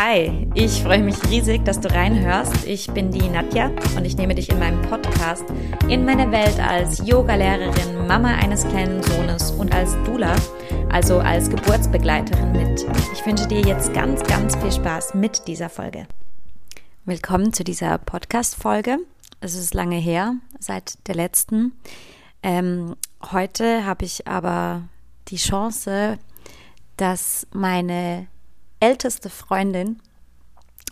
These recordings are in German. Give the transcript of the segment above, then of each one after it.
Hi, ich freue mich riesig, dass du reinhörst. Ich bin die Nadja und ich nehme dich in meinem Podcast in meine Welt als Yogalehrerin, Mama eines kleinen Sohnes und als Dula, also als Geburtsbegleiterin mit. Ich wünsche dir jetzt ganz, ganz viel Spaß mit dieser Folge. Willkommen zu dieser Podcast-Folge. Es ist lange her, seit der letzten. Ähm, heute habe ich aber die Chance, dass meine älteste Freundin,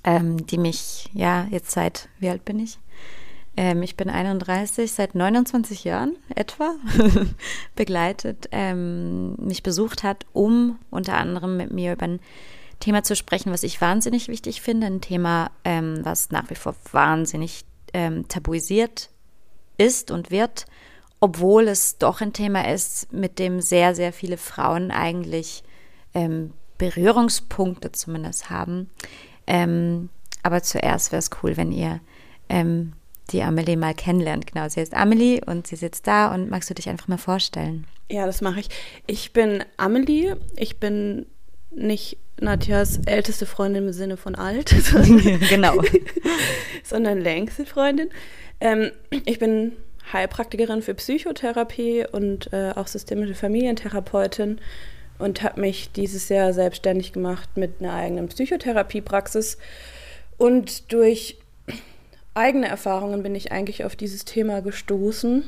ähm, die mich, ja, jetzt seit, wie alt bin ich? Ähm, ich bin 31, seit 29 Jahren etwa begleitet, ähm, mich besucht hat, um unter anderem mit mir über ein Thema zu sprechen, was ich wahnsinnig wichtig finde, ein Thema, ähm, was nach wie vor wahnsinnig ähm, tabuisiert ist und wird, obwohl es doch ein Thema ist, mit dem sehr, sehr viele Frauen eigentlich ähm, Berührungspunkte zumindest haben. Ähm, aber zuerst wäre es cool, wenn ihr ähm, die Amelie mal kennenlernt. Genau, sie ist Amelie und sie sitzt da und magst du dich einfach mal vorstellen? Ja, das mache ich. Ich bin Amelie. Ich bin nicht Nadjas älteste Freundin im Sinne von alt, genau, sondern längste Freundin. Ähm, ich bin Heilpraktikerin für Psychotherapie und äh, auch systemische Familientherapeutin und habe mich dieses Jahr selbstständig gemacht mit einer eigenen Psychotherapiepraxis. Und durch eigene Erfahrungen bin ich eigentlich auf dieses Thema gestoßen.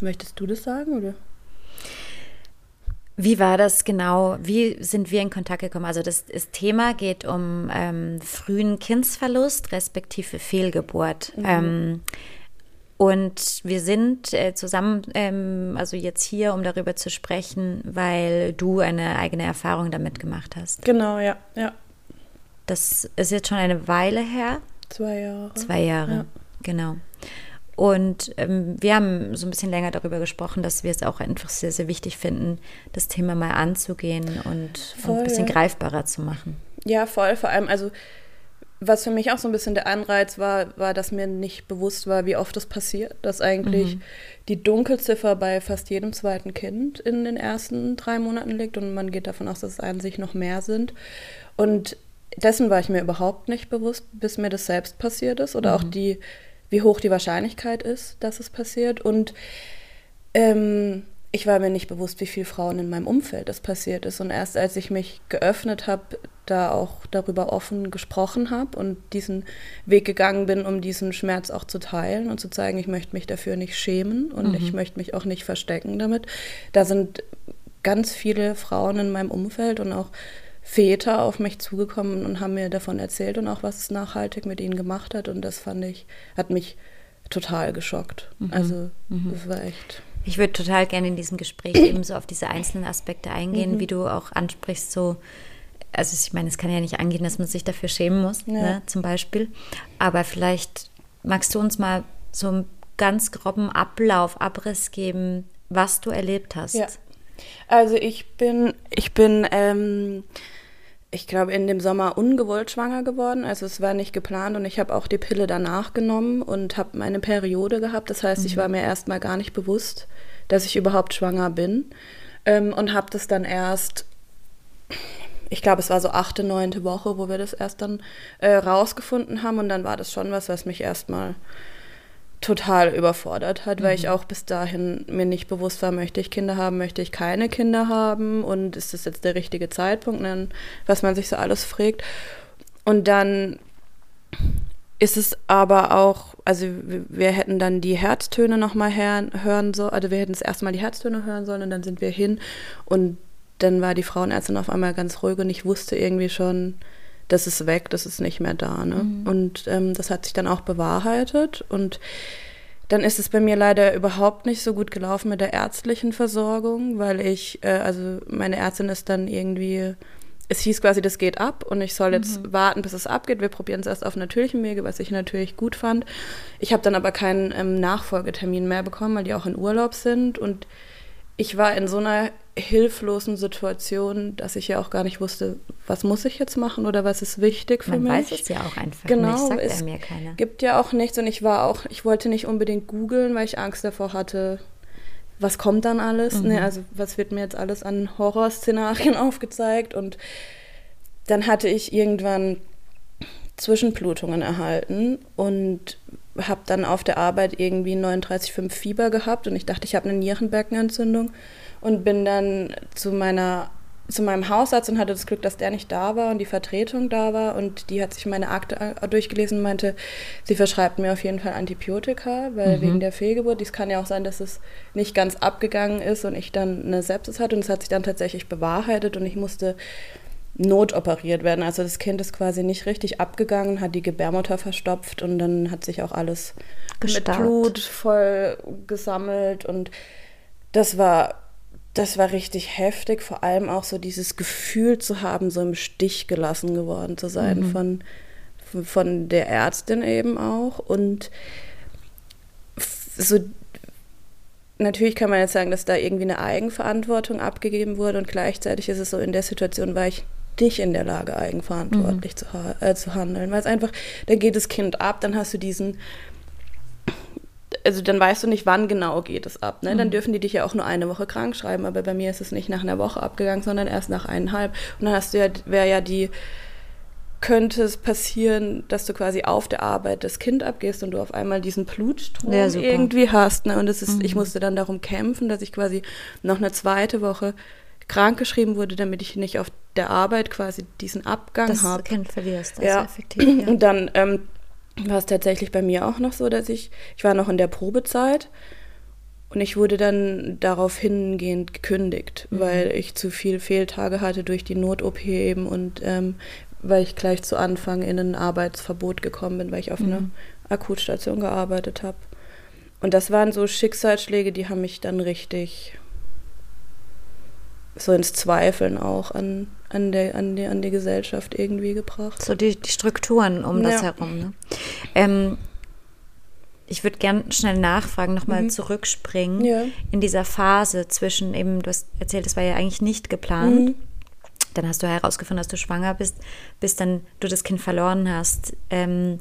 Möchtest du das sagen oder? Wie war das genau? Wie sind wir in Kontakt gekommen? Also das, das Thema geht um ähm, frühen Kindsverlust respektive Fehlgeburt. Mhm. Ähm, und wir sind äh, zusammen, ähm, also jetzt hier, um darüber zu sprechen, weil du eine eigene Erfahrung damit gemacht hast. Genau, ja, ja. Das ist jetzt schon eine Weile her. Zwei Jahre. Zwei Jahre, ja. genau. Und ähm, wir haben so ein bisschen länger darüber gesprochen, dass wir es auch einfach sehr, sehr wichtig finden, das Thema mal anzugehen und, voll, und ein bisschen greifbarer zu machen. Ja, voll. Vor allem, also was für mich auch so ein bisschen der Anreiz war, war, dass mir nicht bewusst war, wie oft das passiert, dass eigentlich mhm. die Dunkelziffer bei fast jedem zweiten Kind in den ersten drei Monaten liegt und man geht davon aus, dass es an sich noch mehr sind. Und dessen war ich mir überhaupt nicht bewusst, bis mir das selbst passiert ist oder mhm. auch die, wie hoch die Wahrscheinlichkeit ist, dass es passiert. Und ähm, ich war mir nicht bewusst, wie viele Frauen in meinem Umfeld das passiert ist. Und erst als ich mich geöffnet habe, da auch darüber offen gesprochen habe und diesen Weg gegangen bin, um diesen Schmerz auch zu teilen und zu zeigen, ich möchte mich dafür nicht schämen und mhm. ich möchte mich auch nicht verstecken damit. Da sind ganz viele Frauen in meinem Umfeld und auch Väter auf mich zugekommen und haben mir davon erzählt und auch, was es nachhaltig mit ihnen gemacht hat. Und das fand ich, hat mich total geschockt. Mhm. Also, mhm. das war echt. Ich würde total gerne in diesem Gespräch eben so auf diese einzelnen Aspekte eingehen, mhm. wie du auch ansprichst, so, also ich meine, es kann ja nicht angehen, dass man sich dafür schämen muss, ja. ne, zum Beispiel. Aber vielleicht magst du uns mal so einen ganz groben Ablauf, Abriss geben, was du erlebt hast. Ja. Also ich bin, ich bin, ähm, ich glaube, in dem Sommer ungewollt schwanger geworden. Also es war nicht geplant und ich habe auch die Pille danach genommen und habe meine Periode gehabt. Das heißt, mhm. ich war mir erst mal gar nicht bewusst, dass ich überhaupt schwanger bin. Ähm, und habe das dann erst, ich glaube, es war so achte, neunte Woche, wo wir das erst dann äh, rausgefunden haben. Und dann war das schon was, was mich erstmal total überfordert hat, mhm. weil ich mhm. auch bis dahin mir nicht bewusst war, möchte ich Kinder haben, möchte ich keine Kinder haben und ist das jetzt der richtige Zeitpunkt, was man sich so alles fragt. Und dann ist es aber auch, also wir hätten dann die Herztöne nochmal hören sollen, also wir hätten es erstmal die Herztöne hören sollen und dann sind wir hin und dann war die Frauenärztin auf einmal ganz ruhig und ich wusste irgendwie schon, das ist weg, das ist nicht mehr da. Ne? Mhm. Und ähm, das hat sich dann auch bewahrheitet. Und dann ist es bei mir leider überhaupt nicht so gut gelaufen mit der ärztlichen Versorgung, weil ich, äh, also meine Ärztin ist dann irgendwie, es hieß quasi, das geht ab und ich soll jetzt mhm. warten, bis es abgeht. Wir probieren es erst auf natürlichem Wege, was ich natürlich gut fand. Ich habe dann aber keinen ähm, Nachfolgetermin mehr bekommen, weil die auch in Urlaub sind und ich war in so einer hilflosen Situation, dass ich ja auch gar nicht wusste, was muss ich jetzt machen oder was ist wichtig für Man mich. Man weiß es ja auch einfach genau, nicht, sagt es er mir keiner. gibt ja auch nichts und ich war auch, ich wollte nicht unbedingt googeln, weil ich Angst davor hatte, was kommt dann alles, ne? mhm. ne? also was wird mir jetzt alles an Horrorszenarien aufgezeigt und dann hatte ich irgendwann Zwischenblutungen erhalten und habe dann auf der Arbeit irgendwie 39,5 Fieber gehabt und ich dachte, ich habe eine Nierenbeckenentzündung und bin dann zu meiner zu meinem Hausarzt und hatte das Glück, dass der nicht da war und die Vertretung da war und die hat sich meine Akte durchgelesen und meinte, sie verschreibt mir auf jeden Fall Antibiotika, weil mhm. wegen der Fehlgeburt, dies kann ja auch sein, dass es nicht ganz abgegangen ist und ich dann eine Sepsis hatte und es hat sich dann tatsächlich bewahrheitet und ich musste notoperiert werden. Also das Kind ist quasi nicht richtig abgegangen, hat die Gebärmutter verstopft und dann hat sich auch alles Gestarrt. mit Blut voll gesammelt und das war das war richtig heftig, vor allem auch so dieses Gefühl zu haben, so im Stich gelassen geworden zu sein mhm. von, von der Ärztin eben auch und so natürlich kann man jetzt sagen, dass da irgendwie eine Eigenverantwortung abgegeben wurde und gleichzeitig ist es so, in der Situation war ich nicht in der Lage, eigenverantwortlich mhm. zu, äh, zu handeln. Weil es einfach, dann geht das Kind ab, dann hast du diesen, also dann weißt du nicht, wann genau geht es ab. Ne? Dann mhm. dürfen die dich ja auch nur eine Woche krank schreiben, aber bei mir ist es nicht nach einer Woche abgegangen, sondern erst nach eineinhalb. Und dann hast du ja, wäre ja die, könnte es passieren, dass du quasi auf der Arbeit das Kind abgehst und du auf einmal diesen Blutstrom ja, irgendwie hast. Ne? Und das ist, mhm. ich musste dann darum kämpfen, dass ich quasi noch eine zweite Woche krankgeschrieben wurde, damit ich nicht auf der Arbeit quasi diesen Abgang habe. Das Kind verlierst, das ja. effektiv. Ja. Und dann ähm, war es tatsächlich bei mir auch noch so, dass ich, ich war noch in der Probezeit und ich wurde dann darauf hingehend gekündigt, mhm. weil ich zu viel Fehltage hatte durch die Not-OP eben und ähm, weil ich gleich zu Anfang in ein Arbeitsverbot gekommen bin, weil ich auf mhm. einer Akutstation gearbeitet habe. Und das waren so Schicksalsschläge, die haben mich dann richtig so ins Zweifeln auch an, an, der, an, die, an die Gesellschaft irgendwie gebracht. So die, die Strukturen um das herum. Ne? Ähm, ich würde gerne schnell nachfragen, nochmal mhm. zurückspringen ja. in dieser Phase zwischen eben, du hast erzählt, es war ja eigentlich nicht geplant. Mhm. Dann hast du herausgefunden, dass du schwanger bist, bis dann du das Kind verloren hast. Ähm,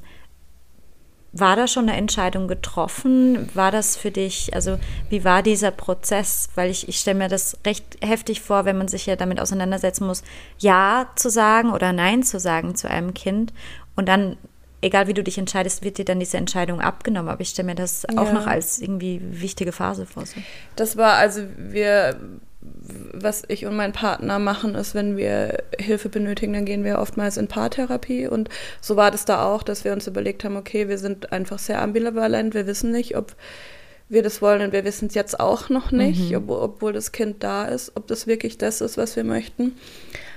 war da schon eine Entscheidung getroffen? War das für dich, also wie war dieser Prozess? Weil ich, ich stelle mir das recht heftig vor, wenn man sich ja damit auseinandersetzen muss, Ja zu sagen oder Nein zu sagen zu einem Kind. Und dann, egal wie du dich entscheidest, wird dir dann diese Entscheidung abgenommen. Aber ich stelle mir das ja. auch noch als irgendwie wichtige Phase vor. So. Das war, also wir was ich und mein Partner machen, ist, wenn wir Hilfe benötigen, dann gehen wir oftmals in Paartherapie. Und so war das da auch, dass wir uns überlegt haben, okay, wir sind einfach sehr ambivalent, wir wissen nicht, ob wir das wollen und wir wissen es jetzt auch noch nicht, mhm. ob, obwohl das Kind da ist, ob das wirklich das ist, was wir möchten.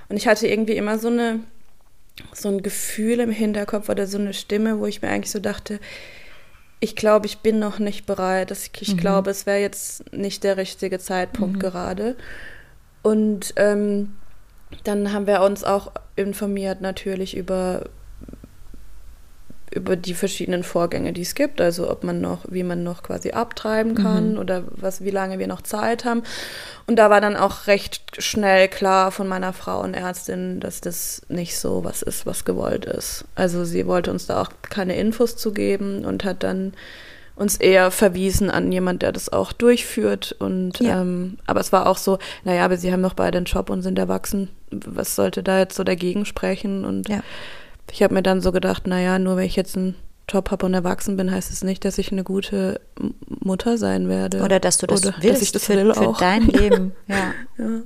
Und ich hatte irgendwie immer so eine so ein Gefühl im Hinterkopf oder so eine Stimme, wo ich mir eigentlich so dachte, ich glaube, ich bin noch nicht bereit. Ich mhm. glaube, es wäre jetzt nicht der richtige Zeitpunkt mhm. gerade. Und ähm, dann haben wir uns auch informiert natürlich über über die verschiedenen Vorgänge, die es gibt, also ob man noch, wie man noch quasi abtreiben kann mhm. oder was, wie lange wir noch Zeit haben. Und da war dann auch recht schnell klar von meiner Frauenärztin, dass das nicht so was ist, was gewollt ist. Also sie wollte uns da auch keine Infos zu geben und hat dann uns eher verwiesen an jemand, der das auch durchführt. Und ja. ähm, aber es war auch so, naja, aber sie haben noch beide einen Job und sind erwachsen. Was sollte da jetzt so dagegen sprechen? Und ja ich habe mir dann so gedacht, naja, nur weil ich jetzt einen Job habe und erwachsen bin, heißt es nicht, dass ich eine gute Mutter sein werde. Oder dass du das Oder willst, ich das für, will für dein Leben. Ja. ja.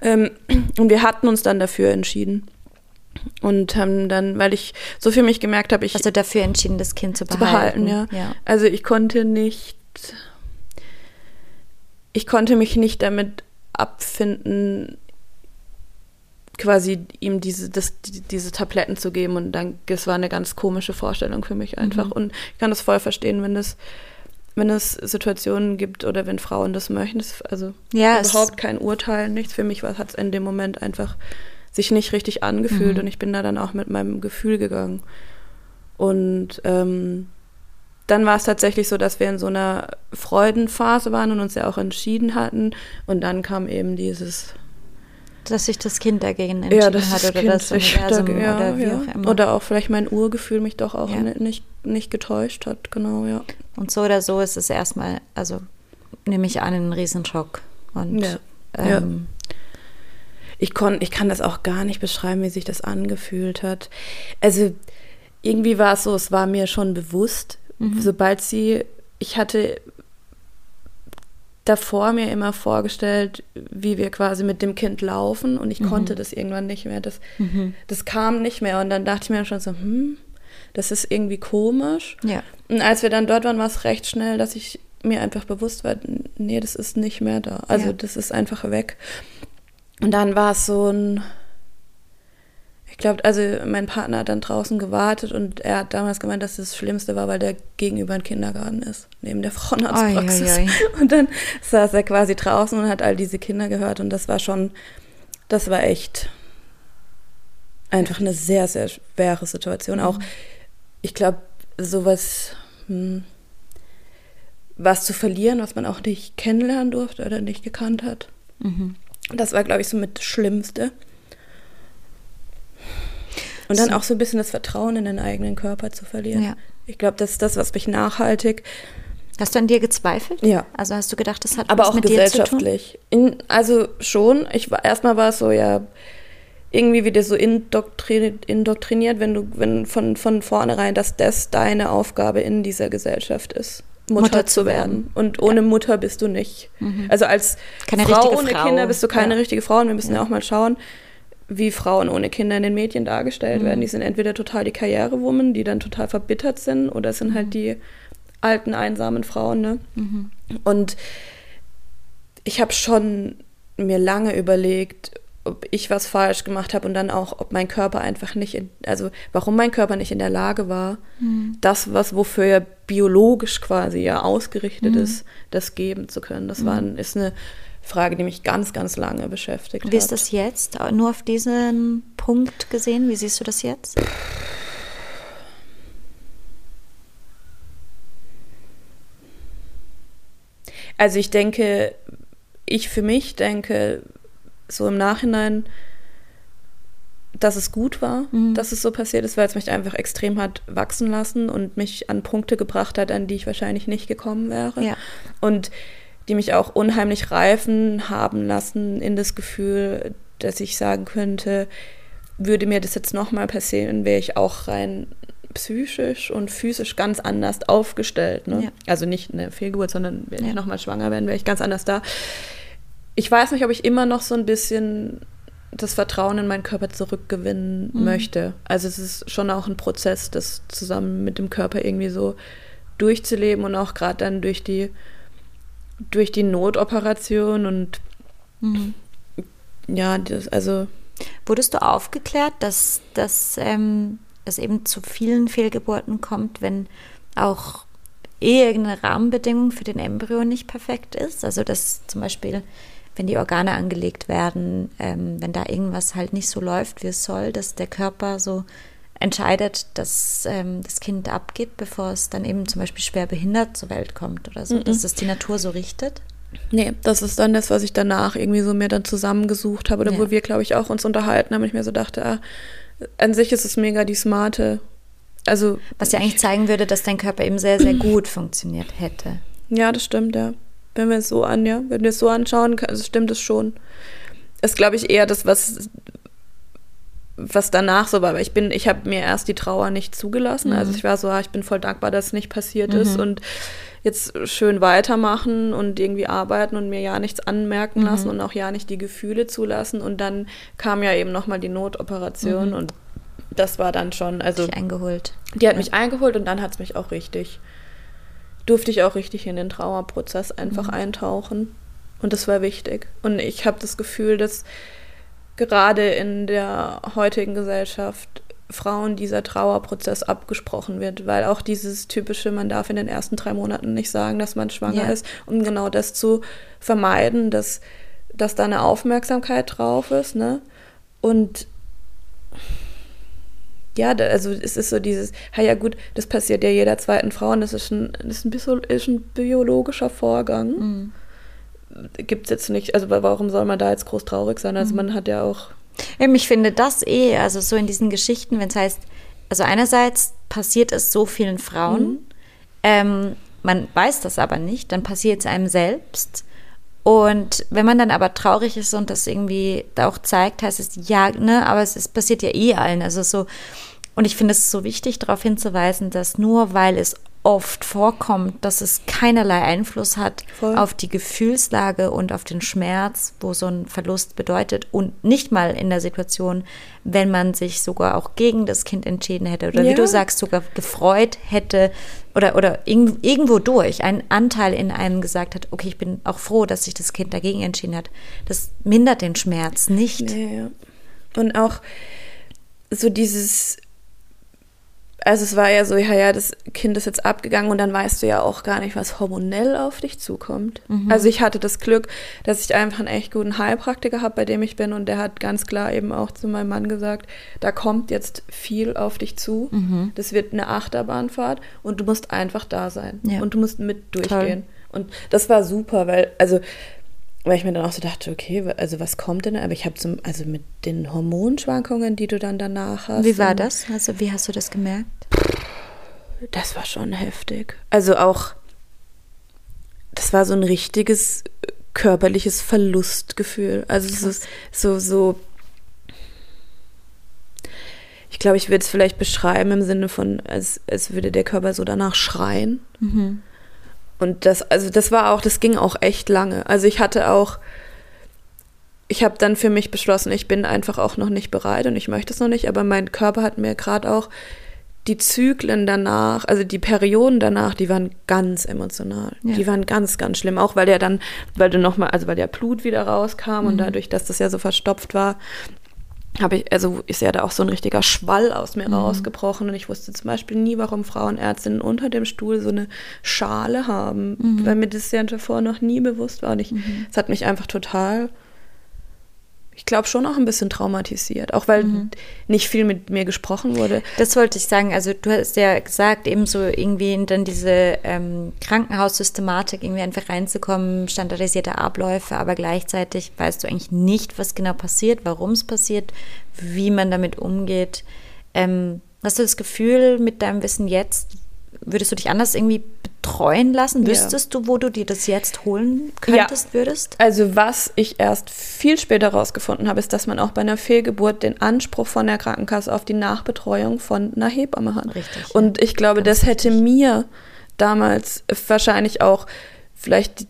Ähm, und wir hatten uns dann dafür entschieden. Und haben dann, weil ich so für mich gemerkt habe, ich. Also dafür entschieden, das Kind zu behalten. Zu behalten, ja. ja. Also ich konnte nicht. Ich konnte mich nicht damit abfinden, quasi ihm diese, das, diese Tabletten zu geben und dann, das war eine ganz komische Vorstellung für mich einfach. Mhm. Und ich kann das voll verstehen, wenn es, wenn es Situationen gibt oder wenn Frauen das möchten. Das, also ja, überhaupt kein Urteil, nichts. Für mich hat es in dem Moment einfach sich nicht richtig angefühlt mhm. und ich bin da dann auch mit meinem Gefühl gegangen. Und ähm, dann war es tatsächlich so, dass wir in so einer Freudenphase waren und uns ja auch entschieden hatten. Und dann kam eben dieses dass sich das Kind dagegen entschieden ja, das hat oder kind das Universum da, ja, oder wie ja. auch immer. Oder auch vielleicht mein Urgefühl mich doch auch ja. nicht, nicht getäuscht hat, genau, ja. Und so oder so ist es erstmal, also nehme ich an, ein Riesenschock. Und ähm, ich, kon, ich kann das auch gar nicht beschreiben, wie sich das angefühlt hat. Also irgendwie war es so, es war mir schon bewusst, mhm. sobald sie, ich hatte davor mir immer vorgestellt, wie wir quasi mit dem Kind laufen und ich mhm. konnte das irgendwann nicht mehr. Das, mhm. das kam nicht mehr und dann dachte ich mir schon so, hm, das ist irgendwie komisch. Ja. Und als wir dann dort waren, war es recht schnell, dass ich mir einfach bewusst war, nee, das ist nicht mehr da. Also ja. das ist einfach weg. Und dann war es so ein, ich glaube, also mein Partner hat dann draußen gewartet und er hat damals gemeint, dass das Schlimmste war, weil der gegenüber ein Kindergarten ist, neben der Frauenarztpraxis. Oi, oi, oi. Und dann saß er quasi draußen und hat all diese Kinder gehört und das war schon, das war echt einfach eine sehr, sehr schwere Situation. Mhm. Auch, ich glaube, sowas, hm, was zu verlieren, was man auch nicht kennenlernen durfte oder nicht gekannt hat. Mhm. Das war, glaube ich, so mit das Schlimmste. Und dann so. auch so ein bisschen das Vertrauen in den eigenen Körper zu verlieren. Ja. Ich glaube, das ist das, was mich nachhaltig. Hast du an dir gezweifelt? Ja. Also hast du gedacht, das hat Aber auch mit gesellschaftlich. In, also schon. Ich war erstmal war es so, ja, irgendwie wieder so indoktriniert, indoktriniert wenn du, wenn von, von vornherein, dass das deine Aufgabe in dieser Gesellschaft ist. Mutter, Mutter zu werden. Und ohne ja. Mutter bist du nicht. Mhm. Also als keine Frau ohne Frau. Kinder bist du keine ja. richtige Frau. Und wir müssen ja. ja. auch mal schauen, wie Frauen ohne Kinder in den Medien dargestellt mhm. werden. Die sind entweder total die Karrierewomen, die dann total verbittert sind, oder es sind halt mhm. die alten, einsamen Frauen. Ne? Mhm. Und ich habe schon mir lange überlegt, ob ich was falsch gemacht habe und dann auch, ob mein Körper einfach nicht, in, also warum mein Körper nicht in der Lage war, mhm. das, was wofür er biologisch quasi ja ausgerichtet mhm. ist, das geben zu können. Das war, mhm. ist eine Frage, die mich ganz, ganz lange beschäftigt Wie hat. Wie ist das jetzt? Nur auf diesen Punkt gesehen? Wie siehst du das jetzt? Also ich denke, ich für mich denke, so im Nachhinein, dass es gut war, mhm. dass es so passiert ist, weil es mich einfach extrem hat wachsen lassen und mich an Punkte gebracht hat, an die ich wahrscheinlich nicht gekommen wäre. Ja. Und die mich auch unheimlich reifen haben lassen in das Gefühl, dass ich sagen könnte, würde mir das jetzt nochmal passieren, wäre ich auch rein psychisch und physisch ganz anders aufgestellt. Ne? Ja. Also nicht eine Fehlgeburt, sondern wenn ja. ich nochmal schwanger werden, wäre ich ganz anders da ich weiß nicht, ob ich immer noch so ein bisschen das Vertrauen in meinen Körper zurückgewinnen mhm. möchte. Also es ist schon auch ein Prozess, das zusammen mit dem Körper irgendwie so durchzuleben und auch gerade dann durch die durch die Notoperation und mhm. ja, das, also wurdest du aufgeklärt, dass, dass ähm, es eben zu vielen Fehlgeburten kommt, wenn auch irgendeine Rahmenbedingung für den Embryo nicht perfekt ist? Also dass zum Beispiel wenn die Organe angelegt werden, ähm, wenn da irgendwas halt nicht so läuft, wie es soll, dass der Körper so entscheidet, dass ähm, das Kind abgeht, bevor es dann eben zum Beispiel schwer behindert zur Welt kommt oder so, -mm. dass es die Natur so richtet? Nee, das ist dann das, was ich danach irgendwie so mir dann zusammengesucht habe oder ja. wo wir, glaube ich, auch uns unterhalten haben. Ich mir so dachte, ah, an sich ist es mega die smarte. Also, was ja eigentlich zeigen würde, dass dein Körper eben sehr, sehr gut funktioniert hätte. Ja, das stimmt, ja. Wenn wir es so an, ja, wenn wir es so anschauen, also stimmt es schon. Ist, glaube ich, eher das, was, was danach so war. Aber ich bin, ich habe mir erst die Trauer nicht zugelassen. Mhm. Also ich war so, ah, ich bin voll dankbar, dass es nicht passiert mhm. ist und jetzt schön weitermachen und irgendwie arbeiten und mir ja nichts anmerken mhm. lassen und auch ja nicht die Gefühle zulassen. Und dann kam ja eben nochmal die Notoperation mhm. und das war dann schon, also. Dich eingeholt. Die hat ja. mich eingeholt und dann hat es mich auch richtig durfte ich auch richtig in den Trauerprozess einfach mhm. eintauchen. Und das war wichtig. Und ich habe das Gefühl, dass gerade in der heutigen Gesellschaft Frauen dieser Trauerprozess abgesprochen wird, weil auch dieses typische, man darf in den ersten drei Monaten nicht sagen, dass man schwanger ja. ist, um genau das zu vermeiden, dass, dass da eine Aufmerksamkeit drauf ist. Ne? Und ja, also es ist so dieses, ja gut, das passiert ja jeder zweiten Frau und das ist ein, das ist ein, ist ein biologischer Vorgang. Mhm. Gibt es jetzt nicht, also warum soll man da jetzt groß traurig sein? Also mhm. man hat ja auch. Eben, ich finde das eh, also so in diesen Geschichten, wenn es heißt, also einerseits passiert es so vielen Frauen, mhm. ähm, man weiß das aber nicht, dann passiert es einem selbst Und wenn man dann aber traurig ist und das irgendwie da auch zeigt, heißt es, ja, ne, aber es ist, passiert ja eh allen. Also so, und ich finde es so wichtig, darauf hinzuweisen, dass nur weil es oft vorkommt, dass es keinerlei Einfluss hat Voll. auf die Gefühlslage und auf den Schmerz, wo so ein Verlust bedeutet und nicht mal in der Situation, wenn man sich sogar auch gegen das Kind entschieden hätte oder ja. wie du sagst, sogar gefreut hätte oder, oder irgendwo durch ein Anteil in einem gesagt hat, okay, ich bin auch froh, dass sich das Kind dagegen entschieden hat. Das mindert den Schmerz nicht. Ja, Und auch so dieses also es war ja so, ja, ja, das Kind ist jetzt abgegangen und dann weißt du ja auch gar nicht, was hormonell auf dich zukommt. Mhm. Also ich hatte das Glück, dass ich einfach einen echt guten Heilpraktiker habe, bei dem ich bin und der hat ganz klar eben auch zu meinem Mann gesagt, da kommt jetzt viel auf dich zu. Mhm. Das wird eine Achterbahnfahrt und du musst einfach da sein ja. und du musst mit durchgehen. Toll. Und das war super, weil, also weil ich mir dann auch so dachte, okay, also was kommt denn? Aber ich habe zum, also mit den Hormonschwankungen, die du dann danach hast. Wie war das? Also wie hast du das gemerkt? Das war schon heftig. Also auch, das war so ein richtiges körperliches Verlustgefühl. Also ist so, so. Ich glaube, ich würde es vielleicht beschreiben im Sinne von, als, als würde der Körper so danach schreien. Mhm. Und das, also das war auch, das ging auch echt lange. Also ich hatte auch, ich habe dann für mich beschlossen, ich bin einfach auch noch nicht bereit und ich möchte es noch nicht, aber mein Körper hat mir gerade auch die Zyklen danach, also die Perioden danach, die waren ganz emotional. Ja. Die waren ganz, ganz schlimm. Auch weil der dann, weil du nochmal, also weil der Blut wieder rauskam mhm. und dadurch, dass das ja so verstopft war, habe ich, also ist ja da auch so ein richtiger Schwall aus mir mhm. rausgebrochen und ich wusste zum Beispiel nie, warum Frauenärztinnen unter dem Stuhl so eine Schale haben, mhm. weil mir das ja davor noch nie bewusst war und ich, mhm. es hat mich einfach total ich glaube, schon auch ein bisschen traumatisiert, auch weil mhm. nicht viel mit mir gesprochen wurde. Das wollte ich sagen. Also du hast ja gesagt, eben so irgendwie in dann diese ähm, Krankenhaussystematik irgendwie einfach reinzukommen, standardisierte Abläufe, aber gleichzeitig weißt du eigentlich nicht, was genau passiert, warum es passiert, wie man damit umgeht. Ähm, hast du das Gefühl mit deinem Wissen jetzt, würdest du dich anders irgendwie betreuen lassen? Wüsstest ja. du, wo du dir das jetzt holen könntest, ja. würdest? Also was ich erst viel später herausgefunden habe, ist, dass man auch bei einer Fehlgeburt den Anspruch von der Krankenkasse auf die Nachbetreuung von einer Hebamme hat. Richtig. Und ich glaube, das hätte richtig. mir damals wahrscheinlich auch vielleicht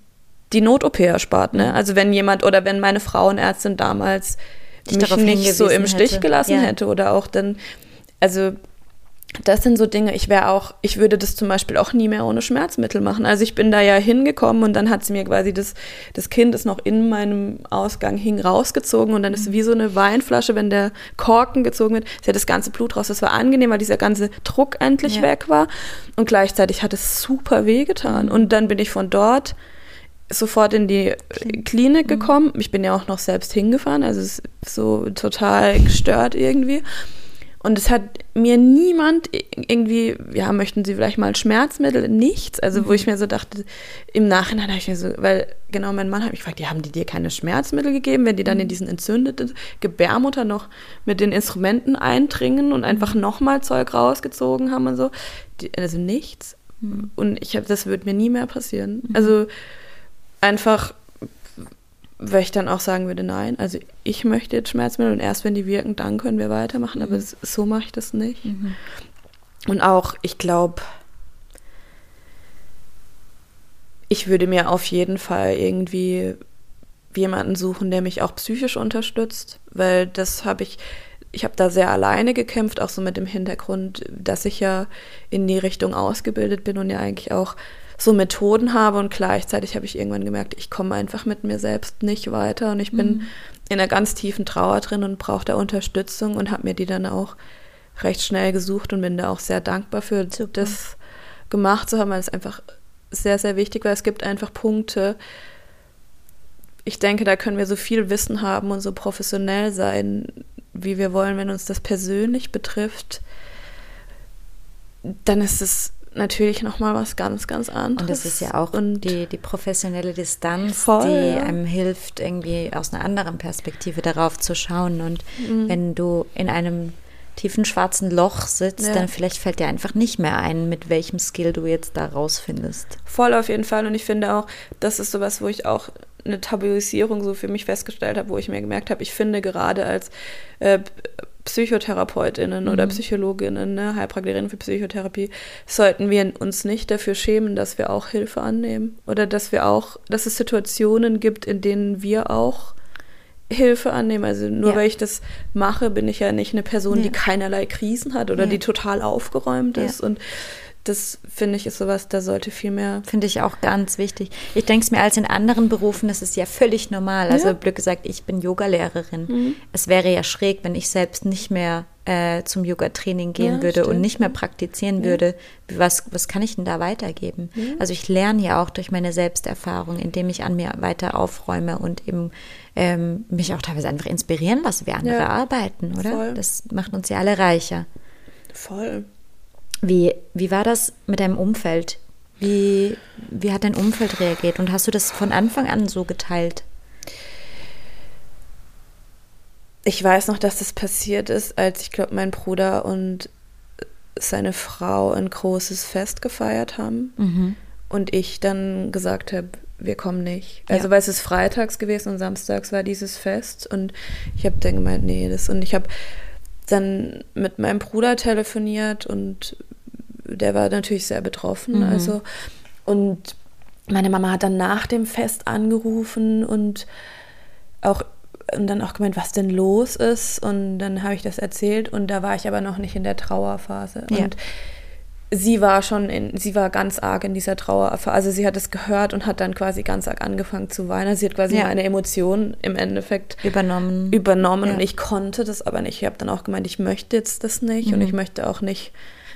die Not-OP erspart. Ne? Also wenn jemand oder wenn meine Frauenärztin damals Dich mich nicht so im Stich hätte. gelassen ja. hätte oder auch dann, also das sind so Dinge, ich wäre auch, ich würde das zum Beispiel auch nie mehr ohne Schmerzmittel machen. Also ich bin da ja hingekommen und dann hat sie mir quasi das, das Kind ist noch in meinem Ausgang hing rausgezogen und dann ist wie so eine Weinflasche, wenn der Korken gezogen wird, ist ja das ganze Blut raus. Das war angenehm, weil dieser ganze Druck endlich ja. weg war und gleichzeitig hat es super wehgetan. Mhm. Und dann bin ich von dort sofort in die Klinik mhm. gekommen. Ich bin ja auch noch selbst hingefahren, also es ist so total gestört irgendwie. Und es hat mir niemand irgendwie, ja, möchten Sie vielleicht mal Schmerzmittel? Nichts. Also, wo mhm. ich mir so dachte, im Nachhinein habe ich mir so, weil genau mein Mann hat mich gefragt, die haben die dir keine Schmerzmittel gegeben, wenn die dann in mhm. diesen entzündeten Gebärmutter noch mit den Instrumenten eindringen und einfach nochmal Zeug rausgezogen haben und so. Die, also nichts. Mhm. Und ich habe, das wird mir nie mehr passieren. Also einfach weil ich dann auch sagen würde, nein, also ich möchte jetzt Schmerzmittel und erst wenn die wirken, dann können wir weitermachen, mhm. aber so mache ich das nicht. Mhm. Und auch, ich glaube, ich würde mir auf jeden Fall irgendwie jemanden suchen, der mich auch psychisch unterstützt, weil das habe ich, ich habe da sehr alleine gekämpft, auch so mit dem Hintergrund, dass ich ja in die Richtung ausgebildet bin und ja eigentlich auch so Methoden habe und gleichzeitig habe ich irgendwann gemerkt, ich komme einfach mit mir selbst nicht weiter und ich bin mhm. in einer ganz tiefen Trauer drin und brauche da Unterstützung und habe mir die dann auch recht schnell gesucht und bin da auch sehr dankbar für Super. das gemacht zu haben, weil es einfach sehr, sehr wichtig war. Es gibt einfach Punkte, ich denke, da können wir so viel Wissen haben und so professionell sein, wie wir wollen, wenn uns das persönlich betrifft, dann ist es natürlich nochmal was ganz, ganz anderes. Und das ist ja auch und die, die professionelle Distanz, voll, die ja. einem hilft, irgendwie aus einer anderen Perspektive darauf zu schauen. Und mhm. wenn du in einem tiefen schwarzen Loch sitzt, ja. dann vielleicht fällt dir einfach nicht mehr ein, mit welchem Skill du jetzt da rausfindest. Voll auf jeden Fall. Und ich finde auch, das ist sowas, wo ich auch eine Tabuisierung so für mich festgestellt habe, wo ich mir gemerkt habe, ich finde gerade als äh, Psychotherapeutinnen mhm. oder Psychologinnen, ne, Heilpraktikerinnen für Psychotherapie, sollten wir uns nicht dafür schämen, dass wir auch Hilfe annehmen oder dass wir auch, dass es Situationen gibt, in denen wir auch Hilfe annehmen. Also nur ja. weil ich das mache, bin ich ja nicht eine Person, ja. die keinerlei Krisen hat oder ja. die total aufgeräumt ist und das finde ich ist sowas, da sollte viel mehr. Finde ich auch ganz wichtig. Ich denke es mir als in anderen Berufen, das ist ja völlig normal. Also ja. blöd gesagt, ich bin Yogalehrerin. Mhm. Es wäre ja schräg, wenn ich selbst nicht mehr äh, zum Yoga-Training gehen ja, würde stimmt. und nicht mehr praktizieren ja. würde. Was, was kann ich denn da weitergeben? Also ich lerne ja auch durch meine Selbsterfahrung, indem ich an mir weiter aufräume und eben ähm, mich auch teilweise einfach inspirieren lasse, wie andere arbeiten, oder? Voll. Das macht uns ja alle reicher. Voll. Wie, wie war das mit deinem Umfeld? Wie, wie hat dein Umfeld reagiert? Und hast du das von Anfang an so geteilt? Ich weiß noch, dass das passiert ist, als ich glaube, mein Bruder und seine Frau ein großes Fest gefeiert haben. Mhm. Und ich dann gesagt habe, wir kommen nicht. Also, ja. weil es ist freitags gewesen und samstags war dieses Fest. Und ich habe dann gemeint, nee, das. Und ich habe dann mit meinem Bruder telefoniert und der war natürlich sehr betroffen. Mhm. Also, und meine Mama hat dann nach dem Fest angerufen und auch und dann auch gemeint, was denn los ist. Und dann habe ich das erzählt und da war ich aber noch nicht in der Trauerphase. Ja. Und sie war schon in, sie war ganz arg in dieser Trauerphase. Also sie hat es gehört und hat dann quasi ganz arg angefangen zu weinen. Sie hat quasi ja. meine Emotionen im Endeffekt übernommen. Übernommen ja. und ich konnte das aber nicht. Ich habe dann auch gemeint, ich möchte jetzt das nicht mhm. und ich möchte auch nicht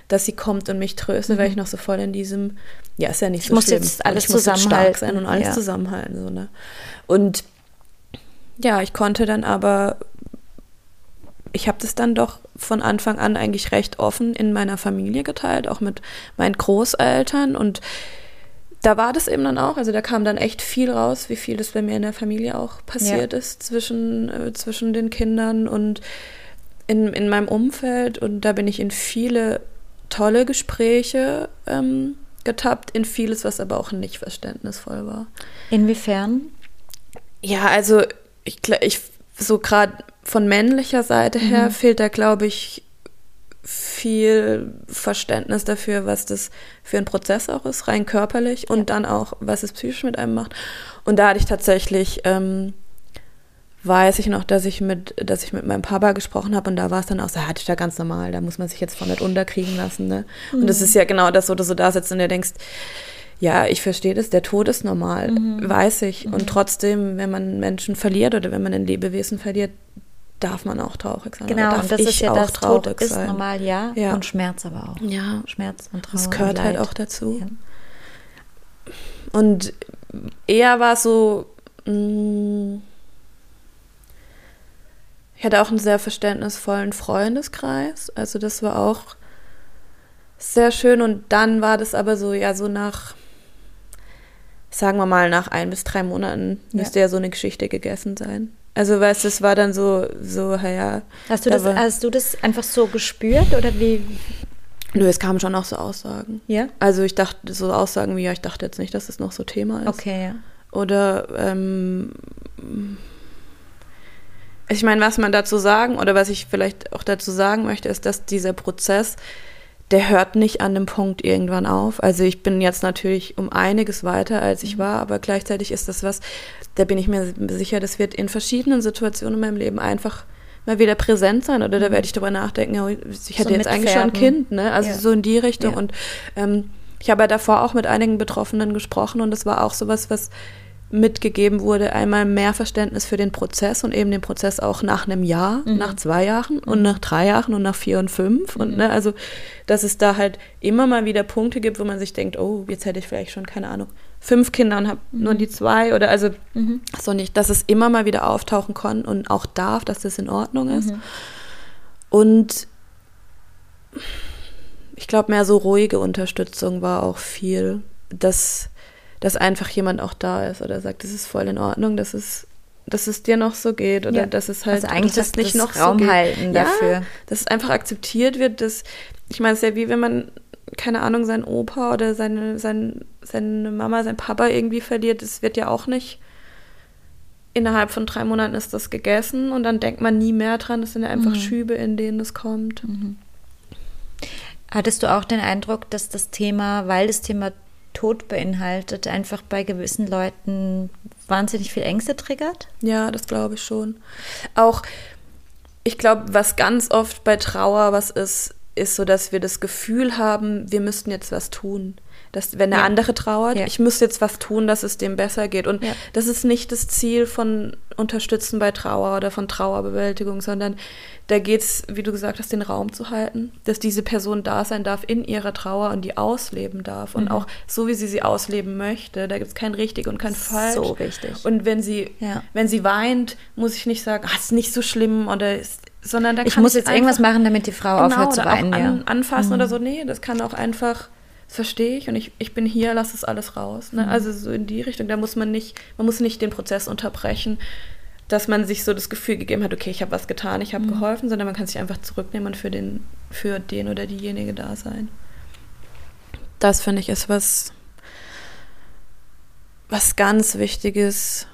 dass sie kommt und mich tröstet, mhm. weil ich noch so voll in diesem, ja, ist ja nicht ich so muss schlimm. Jetzt alles ich muss jetzt stark sein und alles ja. zusammenhalten. So, ne? Und ja, ich konnte dann aber, ich habe das dann doch von Anfang an eigentlich recht offen in meiner Familie geteilt, auch mit meinen Großeltern und da war das eben dann auch, also da kam dann echt viel raus, wie viel das bei mir in der Familie auch passiert ja. ist zwischen, äh, zwischen den Kindern und in, in meinem Umfeld und da bin ich in viele tolle Gespräche ähm, getappt, in vieles, was aber auch nicht verständnisvoll war. Inwiefern? Ja, also ich, ich so gerade von männlicher Seite her mhm. fehlt da, glaube ich, viel Verständnis dafür, was das für ein Prozess auch ist, rein körperlich und ja. dann auch, was es psychisch mit einem macht. Und da hatte ich tatsächlich ähm, weiß ich noch, dass ich mit, dass ich mit meinem Papa gesprochen habe und da war es dann auch so, das ist ja ganz normal, da muss man sich jetzt von nicht unterkriegen lassen. Ne? Mhm. Und das ist ja genau das, wo du so da sitzt und dir denkst, ja, ich verstehe das, der Tod ist normal, mhm. weiß ich. Mhm. Und trotzdem, wenn man Menschen verliert oder wenn man ein Lebewesen verliert, darf man auch traurig sein. Genau, und das ist ja das, Tod ist sein. normal, ja, ja, und Schmerz aber auch. Ja. Schmerz und Trauer Das gehört halt auch dazu. Ja. Und eher war es so, mh, mm, ich hatte auch einen sehr verständnisvollen Freundeskreis. Also das war auch sehr schön. Und dann war das aber so, ja, so nach, sagen wir mal, nach ein bis drei Monaten ja. müsste ja so eine Geschichte gegessen sein. Also weißt du, es war dann so, so, ja. Hast du das, hast du das einfach so gespürt oder wie? Nö, es kamen schon auch so Aussagen. Ja. Also ich dachte, so Aussagen wie, ja, ich dachte jetzt nicht, dass es noch so Thema ist. Okay, ja. Oder ähm, ich meine, was man dazu sagen oder was ich vielleicht auch dazu sagen möchte, ist, dass dieser Prozess, der hört nicht an dem Punkt irgendwann auf. Also ich bin jetzt natürlich um einiges weiter, als ich mhm. war, aber gleichzeitig ist das was, da bin ich mir sicher, das wird in verschiedenen Situationen in meinem Leben einfach mal wieder präsent sein oder da mhm. werde ich darüber nachdenken, oh, ich hätte so jetzt eigentlich schon ein Kind, ne? Also ja. so in die Richtung. Ja. Und ähm, ich habe ja davor auch mit einigen Betroffenen gesprochen und das war auch sowas, was mitgegeben wurde, einmal mehr Verständnis für den Prozess und eben den Prozess auch nach einem Jahr, mhm. nach zwei Jahren und mhm. nach drei Jahren und nach vier und fünf. Mhm. Und ne, also, dass es da halt immer mal wieder Punkte gibt, wo man sich denkt, oh, jetzt hätte ich vielleicht schon, keine Ahnung, fünf Kinder und habe mhm. nur die zwei oder also mhm. so nicht, dass es immer mal wieder auftauchen kann und auch darf, dass das in Ordnung ist. Mhm. Und ich glaube, mehr so ruhige Unterstützung war auch viel. dass dass einfach jemand auch da ist oder sagt, das ist voll in Ordnung, dass es, dass es dir noch so geht oder ja. dass es halt also eigentlich das nicht noch Raum so halten dafür. Ja, dass es einfach akzeptiert wird, dass ich meine, es ist ja wie wenn man keine Ahnung, seinen Opa oder seine, sein, seine Mama, sein Papa irgendwie verliert, das wird ja auch nicht innerhalb von drei Monaten ist das gegessen und dann denkt man nie mehr dran. Das sind ja einfach mhm. Schübe, in denen es kommt. Mhm. Hattest du auch den Eindruck, dass das Thema, weil das Thema Tod beinhaltet, einfach bei gewissen Leuten wahnsinnig viel Ängste triggert? Ja, das glaube ich schon. Auch, ich glaube, was ganz oft bei Trauer was ist, ist so, dass wir das Gefühl haben, wir müssten jetzt was tun dass wenn der ja. andere trauert, ja. ich muss jetzt was tun, dass es dem besser geht. Und ja. das ist nicht das Ziel von Unterstützen bei Trauer oder von Trauerbewältigung, sondern da geht es, wie du gesagt hast, den Raum zu halten, dass diese Person da sein darf in ihrer Trauer und die ausleben darf. Und mhm. auch so, wie sie sie ausleben möchte. Da gibt es kein richtig und kein falsch. So wichtig. Und wenn sie, wenn sie weint, muss ich nicht sagen, ah, ist nicht so schlimm oder ist sondern da ich muss jetzt irgendwas machen, damit die Frau genau, aufhört zu weinen. An, anfassen mhm. oder so. Nee, das kann auch einfach das verstehe ich und ich, ich bin hier, lass es alles raus. Ne? Mhm. Also so in die Richtung, da muss man nicht, man muss nicht den Prozess unterbrechen, dass man sich so das Gefühl gegeben hat, okay, ich habe was getan, ich habe mhm. geholfen, sondern man kann sich einfach zurücknehmen und für den, für den oder diejenige da sein. Das finde ich ist was, was ganz Wichtiges.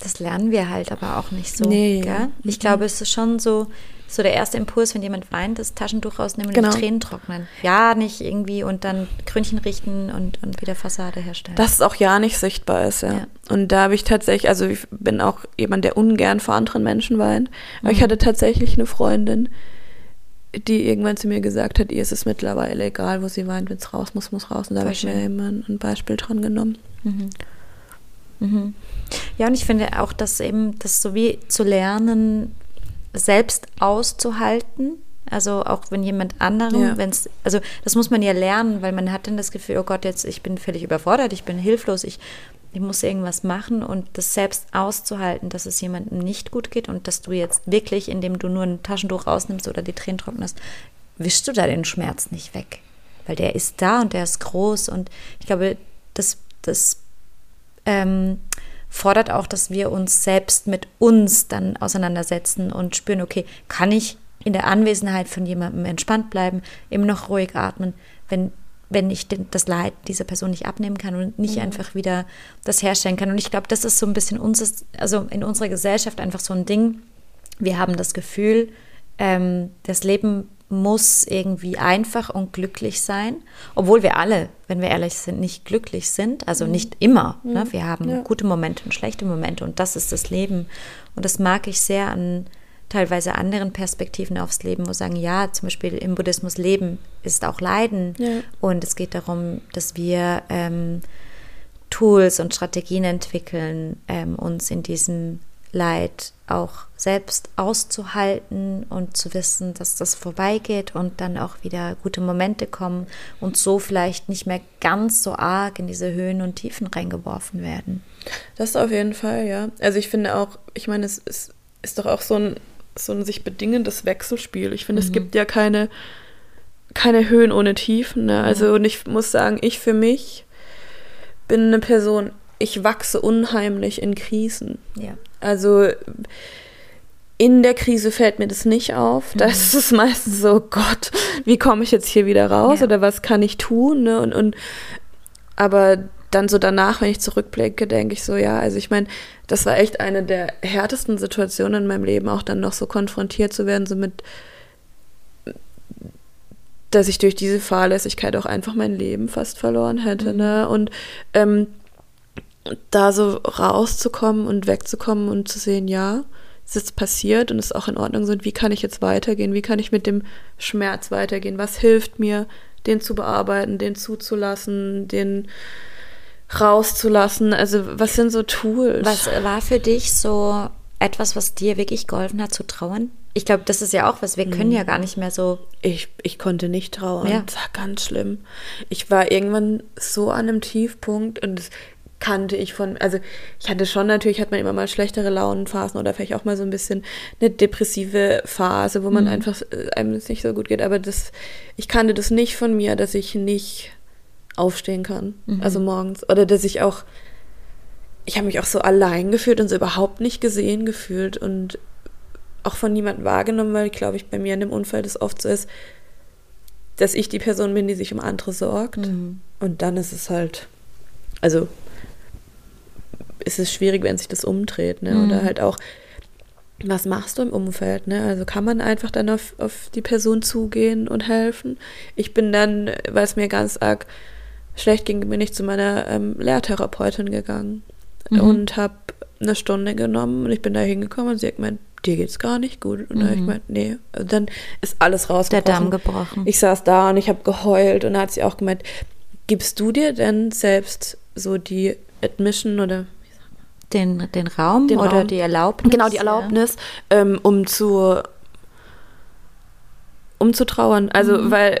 Das lernen wir halt aber auch nicht so. Nee. Gell? Ich glaube, mhm. es ist schon so, so der erste Impuls, wenn jemand weint, das Taschentuch rausnehmen genau. und die Tränen trocknen. Ja, nicht irgendwie und dann Krönchen richten und, und wieder Fassade herstellen. Dass es auch ja nicht sichtbar ist, ja. ja. Und da habe ich tatsächlich, also ich bin auch jemand, der ungern vor anderen Menschen weint. Aber mhm. ich hatte tatsächlich eine Freundin, die irgendwann zu mir gesagt hat, ihr ist es mittlerweile egal, wo sie weint, wenn es raus muss, muss raus. Und da habe ich mir immer ein Beispiel dran genommen. Mhm. Mhm. Ja, und ich finde auch, dass eben das so wie zu lernen, selbst auszuhalten. Also auch wenn jemand anderem, ja. wenn es, also das muss man ja lernen, weil man hat dann das Gefühl, oh Gott, jetzt ich bin völlig überfordert, ich bin hilflos, ich, ich muss irgendwas machen und das selbst auszuhalten, dass es jemandem nicht gut geht und dass du jetzt wirklich, indem du nur ein Taschentuch rausnimmst oder die Tränen trocknest, wischst du da den Schmerz nicht weg. Weil der ist da und der ist groß und ich glaube, das, das ähm, fordert auch, dass wir uns selbst mit uns dann auseinandersetzen und spüren, okay, kann ich in der Anwesenheit von jemandem entspannt bleiben, immer noch ruhig atmen, wenn, wenn ich den, das Leid dieser Person nicht abnehmen kann und nicht mhm. einfach wieder das herstellen kann. Und ich glaube, das ist so ein bisschen uns, also in unserer Gesellschaft einfach so ein Ding. Wir haben das Gefühl, ähm, das Leben muss irgendwie einfach und glücklich sein, obwohl wir alle, wenn wir ehrlich sind, nicht glücklich sind, also mhm. nicht immer. Ne? Mhm. Ne? Wir haben ja. gute Momente und schlechte Momente und das ist das Leben. Und das mag ich sehr an teilweise anderen Perspektiven aufs Leben, wo sagen, ja, zum Beispiel im Buddhismus Leben ist auch Leiden ja. und es geht darum, dass wir ähm, Tools und Strategien entwickeln, ähm, uns in diesem Leid auch selbst auszuhalten und zu wissen, dass das vorbeigeht und dann auch wieder gute Momente kommen und so vielleicht nicht mehr ganz so arg in diese Höhen und Tiefen reingeworfen werden. Das auf jeden Fall, ja. Also ich finde auch, ich meine, es ist, ist doch auch so ein, so ein sich bedingendes Wechselspiel. Ich finde, mhm. es gibt ja keine, keine Höhen ohne Tiefen. Ne? Also mhm. und ich muss sagen, ich für mich bin eine Person, ich wachse unheimlich in Krisen. Ja. Also in der Krise fällt mir das nicht auf. Da mhm. ist es meistens so, Gott, wie komme ich jetzt hier wieder raus ja. oder was kann ich tun? Ne? Und, und aber dann so danach, wenn ich zurückblicke, denke ich so, ja, also ich meine, das war echt eine der härtesten Situationen in meinem Leben, auch dann noch so konfrontiert zu werden, so mit, dass ich durch diese Fahrlässigkeit auch einfach mein Leben fast verloren hätte. Mhm. Ne? Und ähm, da so rauszukommen und wegzukommen und zu sehen, ja, es ist passiert und es ist auch in Ordnung so, und wie kann ich jetzt weitergehen? Wie kann ich mit dem Schmerz weitergehen? Was hilft mir, den zu bearbeiten, den zuzulassen, den rauszulassen? Also, was sind so Tools? Was war für dich so etwas, was dir wirklich geholfen hat zu trauern? Ich glaube, das ist ja auch was, wir können mhm. ja gar nicht mehr so. Ich, ich konnte nicht trauern. Ja. Das war ganz schlimm. Ich war irgendwann so an einem Tiefpunkt und es kannte ich von, also ich hatte schon natürlich, hat man immer mal schlechtere Launenphasen oder vielleicht auch mal so ein bisschen eine depressive Phase, wo man mhm. einfach äh, einem es nicht so gut geht. Aber das, ich kannte das nicht von mir, dass ich nicht aufstehen kann. Mhm. Also morgens. Oder dass ich auch, ich habe mich auch so allein gefühlt und so überhaupt nicht gesehen gefühlt und auch von niemandem wahrgenommen, weil, glaube ich, bei mir in dem Unfall das oft so ist, dass ich die Person bin, die sich um andere sorgt. Mhm. Und dann ist es halt, also ist es schwierig, wenn sich das umdreht, ne? Oder halt auch, was machst du im Umfeld, ne? Also kann man einfach dann auf, auf die Person zugehen und helfen. Ich bin dann, weil es mir ganz arg schlecht ging, bin ich zu meiner ähm, Lehrtherapeutin gegangen Mhm. und habe eine Stunde genommen und ich bin da hingekommen und sie hat gemeint, dir geht's gar nicht gut. Und dann habe ich gemeint, nee. Und dann ist alles Mhm. Der rausgebrochen. Damm gebrochen. Ich saß da und ich habe geheult und dann hat sie auch gemeint, gibst du dir denn selbst so die Admission oder den, den Raum Den oder Raum. die Erlaubnis? genau die Erlaubnis, ähm, um zu um zu trauern. Also Mhm. weil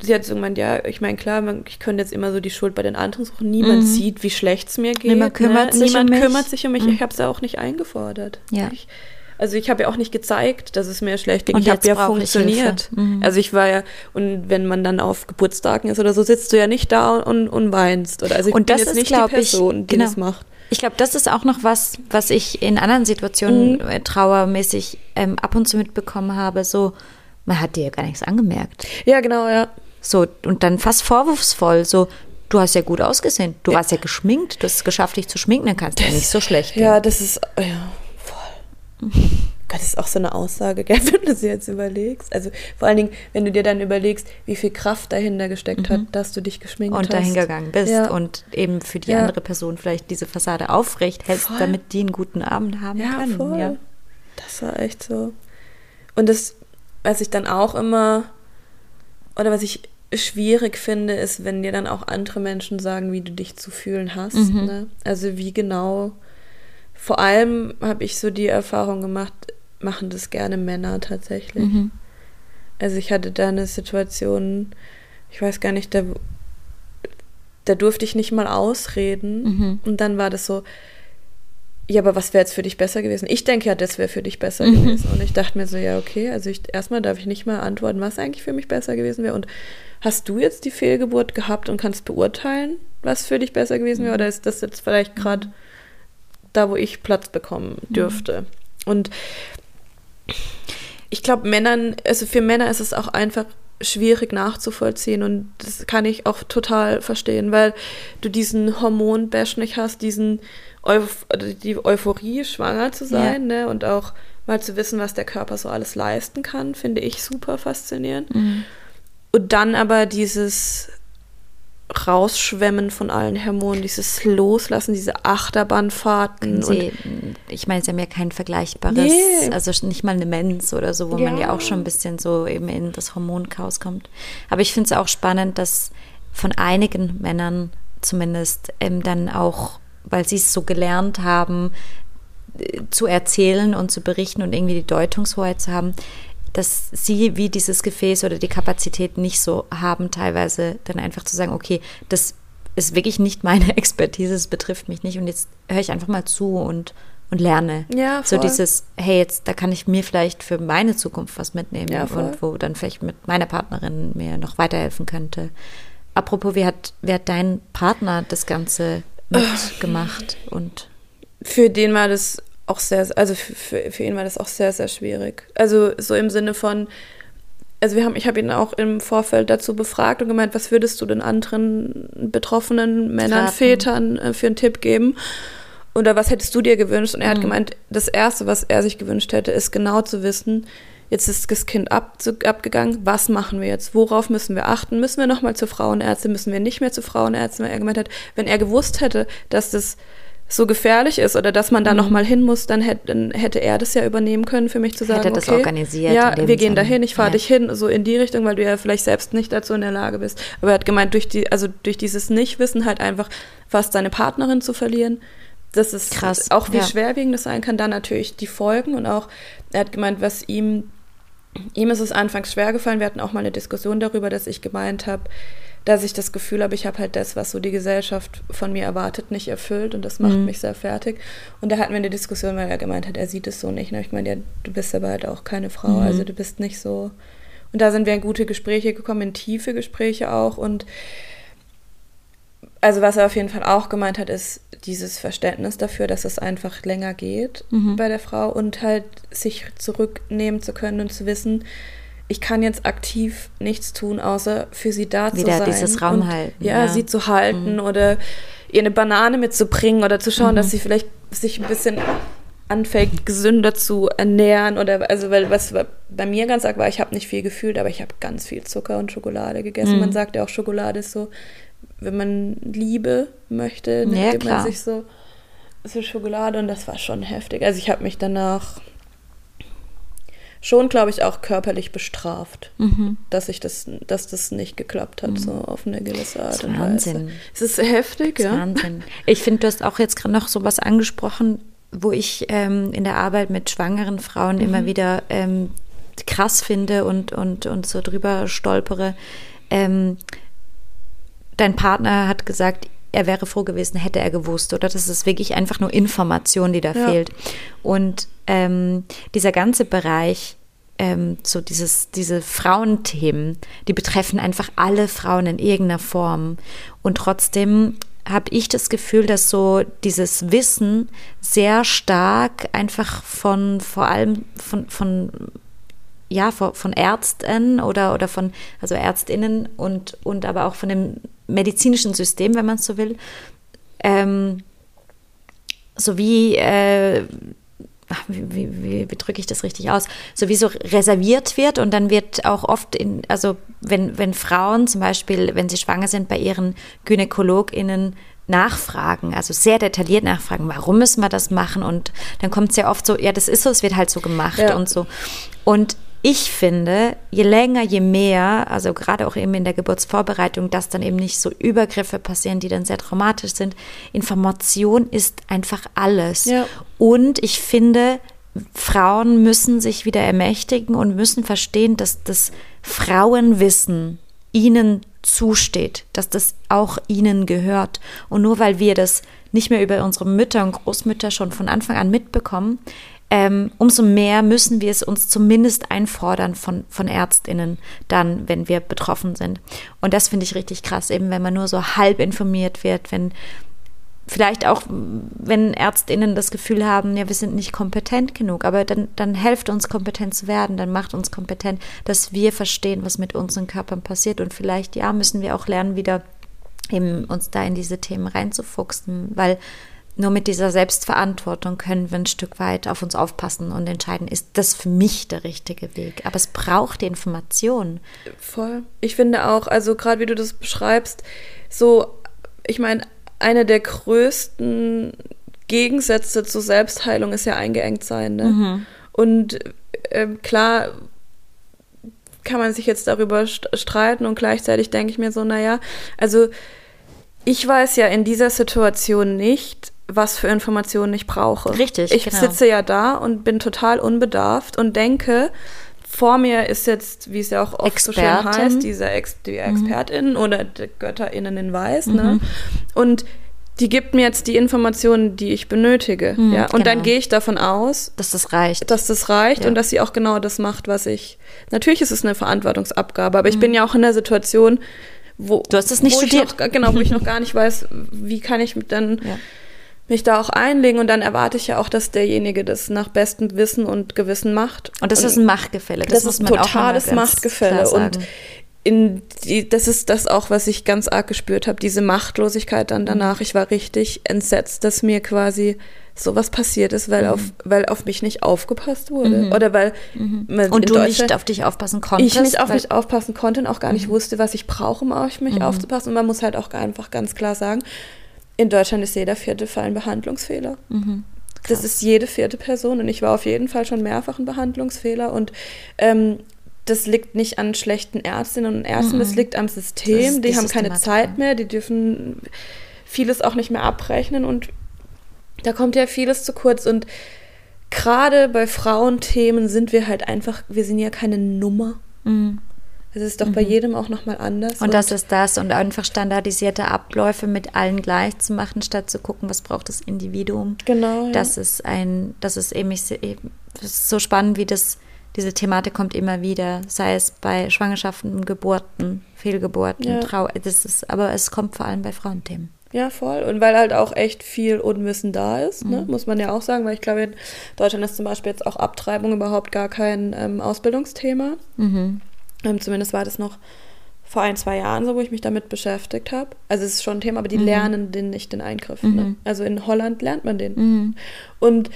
sie hat so gemeint, ja, ich meine, klar, man, ich könnte jetzt immer so die Schuld bei den anderen suchen. Niemand Mhm. sieht, wie schlecht es mir geht. Niemand kümmert sich Niemand um mich. kümmert sich um mich. Mhm. Ich habe es ja auch nicht eingefordert. Ja. Ich, also ich habe ja auch nicht gezeigt, dass es mir schlecht ging. Und ich habe ja ich funktioniert. Hilfe. Mhm. Also ich war ja, und wenn man dann auf Geburtstagen ist oder so, sitzt du ja nicht da und, und weinst. Oder also ich Und bin das jetzt ist, nicht die glaub ich, Person, die genau. das macht. Ich glaube, das ist auch noch was, was ich in anderen Situationen Mhm. äh, trauermäßig ähm, ab und zu mitbekommen habe. So, man hat dir ja gar nichts angemerkt. Ja, genau, ja. So, und dann fast vorwurfsvoll. So, du hast ja gut ausgesehen. Du warst ja geschminkt. Du hast es geschafft, dich zu schminken. Dann kannst du ja nicht so schlecht. Ja, das ist, ja, voll. Gott, das ist auch so eine Aussage, gell, wenn du sie jetzt überlegst. Also vor allen Dingen, wenn du dir dann überlegst, wie viel Kraft dahinter gesteckt hat, dass du dich geschminkt Mhm. und hast. dahin gegangen bist Ja. und eben für die Ja. andere Person vielleicht diese Fassade aufrecht hältst, Voll. damit die einen guten Abend haben Ja, können. voll. Ja. Das war echt so. Und das, was ich dann auch immer, oder was ich schwierig finde, ist, wenn dir dann auch andere Menschen sagen, wie du dich zu fühlen hast. Mhm. Ne? Also wie genau. Vor allem habe ich so die Erfahrung gemacht, machen das gerne Männer tatsächlich. Mhm. Also ich hatte da eine Situation, ich weiß gar nicht, da, da durfte ich nicht mal ausreden. Mhm. Und dann war das so, ja, aber was wäre jetzt für dich besser gewesen? Ich denke ja, das wäre für dich besser Mhm. gewesen. Und ich dachte mir so, ja, okay, also ich, erstmal darf ich nicht mal antworten, was eigentlich für mich besser gewesen wäre. Und hast du jetzt die Fehlgeburt gehabt und kannst beurteilen, was für dich besser gewesen wäre? Oder ist das jetzt vielleicht gerade da, wo ich Platz bekommen dürfte? Und ich glaube, Männern, also für Männer ist es auch einfach schwierig nachzuvollziehen und das kann ich auch total verstehen, weil du diesen Hormonbash nicht hast, diesen Euph die Euphorie, schwanger zu sein, ne? Und auch mal zu wissen, was der Körper so alles leisten kann, finde ich super faszinierend. Mhm. Und dann aber dieses Rausschwemmen von allen Hormonen, dieses Loslassen, diese Achterbahnfahrten. Sie, ich meine, sie haben ja kein vergleichbares, Nee. also nicht mal eine Mens oder so, wo man ja Ja. auch schon ein bisschen so eben in das Hormonchaos kommt. Aber ich finde es auch spannend, dass von einigen Männern zumindest ähm, dann auch, weil sie es so gelernt haben, äh, zu erzählen und zu berichten und irgendwie die Deutungshoheit zu haben, dass sie wie dieses Gefäß oder die Kapazität nicht so haben, teilweise dann einfach zu sagen, okay, das ist wirklich nicht meine Expertise, es betrifft mich nicht und jetzt höre ich einfach mal zu und, und lerne. Ja, So voll. dieses, hey, jetzt, da kann ich mir vielleicht für meine Zukunft was mitnehmen Ja, und wo dann vielleicht mit meiner Partnerin mir noch weiterhelfen könnte. Apropos, wie hat, wie hat dein Partner das Ganze mitgemacht und für den war das auch sehr, also für, für, ihn war das auch sehr, sehr schwierig. Also so im Sinne von, also wir haben, ich habe ihn auch im Vorfeld dazu befragt und gemeint, was würdest du den anderen betroffenen Männern, Raten. Vätern äh, für einen Tipp geben? Oder was hättest du dir gewünscht? Und er hat gemeint, das Erste, was er sich gewünscht hätte, ist genau zu wissen, jetzt ist das Kind ab, abgegangen, was machen wir jetzt? Worauf müssen wir achten? Müssen wir nochmal zur Frauenärztin? Müssen wir nicht mehr zur Frauenärztin? Weil er gemeint hat, wenn er gewusst hätte, dass das so gefährlich ist oder dass man da noch mal hin muss, dann hätte, dann hätte er das ja übernehmen können für mich zu sagen, Hätte das okay, organisiert ja, wir gehen dahin, ich fahre Ja. dich hin, so in die Richtung, weil du ja vielleicht selbst nicht dazu in der Lage bist. Aber er hat gemeint, durch die, also durch dieses Nichtwissen halt einfach fast seine Partnerin zu verlieren, das ist Krass, auch wie ja. schwerwiegend das sein kann, dann natürlich die Folgen und auch, er hat gemeint, was ihm Ihm ist es anfangs schwer gefallen. Wir hatten auch mal eine Diskussion darüber, dass ich gemeint habe, dass ich das Gefühl habe, ich habe halt das, was so die Gesellschaft von mir erwartet, nicht erfüllt und das macht Mhm. mich sehr fertig. Und da hatten wir eine Diskussion, weil er gemeint hat, er sieht es so nicht. Und ich meine, ja, du bist aber halt auch keine Frau, Mhm. also du bist nicht so. Und da sind wir in gute Gespräche gekommen, in tiefe Gespräche auch. Und also was er auf jeden Fall auch gemeint hat, ist dieses Verständnis dafür, dass es einfach länger geht Mhm. bei der Frau und halt sich zurücknehmen zu können und zu wissen, ich kann jetzt aktiv nichts tun, außer für sie da zu Wieder sein. dieses Raum und, halten, Ja, ja. sie zu halten oder ihr eine Banane mitzubringen oder zu schauen, mhm. dass sie vielleicht sich ein bisschen anfängt, gesünder zu ernähren oder also weil was bei mir ganz arg war, ich habe nicht viel gefühlt, aber ich habe ganz viel Zucker und Schokolade gegessen. Mhm. Man sagt ja auch, Schokolade ist so, wenn man Liebe möchte, dann ja, man sich so, so Schokolade und das war schon heftig. Also ich habe mich danach schon, glaube ich, auch körperlich bestraft, mhm. dass ich das, dass das nicht geklappt hat, mhm. so auf eine gewisse Art und Wahnsinn. Weise. Es ist heftig, ja. Wahnsinn. Ich finde, du hast auch jetzt gerade noch so was angesprochen, wo ich ähm, in der Arbeit mit schwangeren Frauen mhm. immer wieder ähm, krass finde und, und, und so drüber stolpere. Ähm, dein Partner hat gesagt, er wäre froh gewesen, hätte er gewusst, oder? Das ist wirklich einfach nur Information, die da ja. fehlt. Und ähm, dieser ganze Bereich, ähm, so dieses, diese Frauenthemen, die betreffen einfach alle Frauen in irgendeiner Form. Und trotzdem habe ich das Gefühl, dass so dieses Wissen sehr stark einfach von vor allem von, von ja, von Ärzten oder, oder von, also Ärztinnen und, und aber auch von dem medizinischen System, wenn man es so will, ähm, sowie äh, wie, wie, wie, wie drücke ich das richtig aus, sowieso reserviert wird und dann wird auch oft in, also wenn, wenn Frauen zum Beispiel, wenn sie schwanger sind, bei ihren GynäkologInnen nachfragen, also sehr detailliert nachfragen, warum müssen wir das machen? Und dann kommt es ja oft so, ja, das ist so, es wird halt so gemacht ja. und so. Und ich finde, je länger, je mehr, also gerade auch eben in der Geburtsvorbereitung, dass dann eben nicht so Übergriffe passieren, die dann sehr traumatisch sind. Information ist einfach alles. Ja. Und ich finde, Frauen müssen sich wieder ermächtigen und müssen verstehen, dass das Frauenwissen ihnen zusteht, dass das auch ihnen gehört. Und nur weil wir das nicht mehr über unsere Mütter und Großmütter schon von Anfang an mitbekommen, ähm, umso mehr müssen wir es uns zumindest einfordern von, von ÄrztInnen dann, wenn wir betroffen sind. Und das finde ich richtig krass, eben wenn man nur so halb informiert wird, wenn vielleicht auch, wenn ÄrztInnen das Gefühl haben, ja, wir sind nicht kompetent genug, aber dann, dann helft uns kompetent zu werden, dann macht uns kompetent, dass wir verstehen, was mit unseren Körpern passiert und vielleicht, ja, müssen wir auch lernen, wieder eben uns da in diese Themen reinzufuchsen, weil nur mit dieser Selbstverantwortung können wir ein Stück weit auf uns aufpassen und entscheiden, ist das für mich der richtige Weg. Aber es braucht die Information. Voll. Ich finde auch, also gerade wie du das beschreibst, so, ich meine, eine der größten Gegensätze zur Selbstheilung ist ja eingeengt sein. Ne? Mhm. Und äh, klar kann man sich jetzt darüber streiten und gleichzeitig denke ich mir so, naja, also ich weiß ja in dieser Situation nicht, was für Informationen ich brauche. Richtig. Ich genau. sitze ja da und bin total unbedarft und denke, vor mir ist jetzt, wie es ja auch oft Expertin. so schön heißt, diese Ex die mhm. Expertin mhm. oder die GötterInnen in Weiß, ne? mhm. ne? Und die gibt mir jetzt die Informationen, die ich benötige. Mhm, ja? Und genau. dann gehe ich davon aus, dass das reicht. Dass das reicht ja. und dass sie auch genau das macht, was ich. Natürlich ist es eine Verantwortungsabgabe, aber ich mhm. bin ja auch in der Situation, wo. Du hast es nicht studiert. Noch, genau, wo ich noch gar nicht weiß, wie kann ich dann. Ja mich da auch einlegen und dann erwarte ich ja auch, dass derjenige das nach bestem Wissen und Gewissen macht. Und das und ist ein Machtgefälle. Das, das ist ein totales Machtgefälle. Und in die, das ist das auch, was ich ganz arg gespürt habe, diese Machtlosigkeit dann danach. Ich war richtig entsetzt, dass mir quasi sowas passiert ist, weil, mhm. auf, weil auf mich nicht aufgepasst wurde. Mhm. Oder weil mhm. Und du nicht auf dich aufpassen konntest. Ich nicht auf mich aufpassen konnte und auch gar nicht mhm. wusste, was ich brauche, um auf mich mhm. aufzupassen. Und man muss halt auch einfach ganz klar sagen, in Deutschland ist jeder vierte Fall ein Behandlungsfehler. Mhm. Das ist jede vierte Person und ich war auf jeden Fall schon mehrfach ein Behandlungsfehler und ähm, das liegt nicht an schlechten Ärztinnen und Ärzten, mhm. das liegt am System. Die, die haben keine Zeit mehr, die dürfen vieles auch nicht mehr abrechnen und da kommt ja vieles zu kurz und gerade bei Frauenthemen sind wir halt einfach, wir sind ja keine Nummer. Mhm. Es ist doch mhm. bei jedem auch nochmal anders. Und, und das ist das und einfach standardisierte Abläufe mit allen gleich zu machen, statt zu gucken, was braucht das Individuum. Genau. Ja. Das ist ein, das ist eben, das ist so spannend, wie das, diese Thematik kommt immer wieder, sei es bei Schwangerschaften, Geburten, Fehlgeburten, ja. Trau, das ist, aber es kommt vor allem bei Frauenthemen. Ja, voll. Und weil halt auch echt viel Unwissen da ist, ne? mhm. ne? muss man ja auch sagen, weil ich glaube, in Deutschland ist zum Beispiel jetzt auch Abtreibung überhaupt gar kein ähm, Ausbildungsthema. Mhm. Ähm, zumindest war das noch vor ein, zwei Jahren so, wo ich mich damit beschäftigt habe. Also es ist schon ein Thema, aber die Mhm. lernen den nicht, den Eingriff. Ne? Mhm. Also in Holland lernt man den. Mhm. Und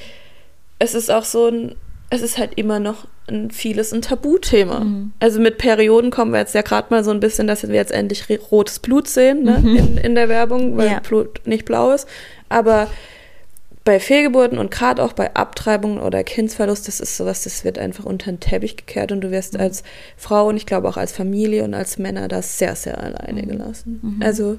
es ist auch so ein, es ist halt immer noch ein vieles ein Tabuthema. Mhm. Also mit Perioden kommen wir jetzt ja gerade mal so ein bisschen, dass wir jetzt endlich rotes Blut sehen ne? Mhm. in, in der Werbung, weil Ja. Blut nicht blau ist. Aber bei Fehlgeburten und gerade auch bei Abtreibungen oder Kindsverlust, das ist sowas, das wird einfach unter den Teppich gekehrt und du Mhm. wirst als Frau und ich glaube auch als Familie und als Männer da sehr, sehr alleine gelassen. Mhm. Also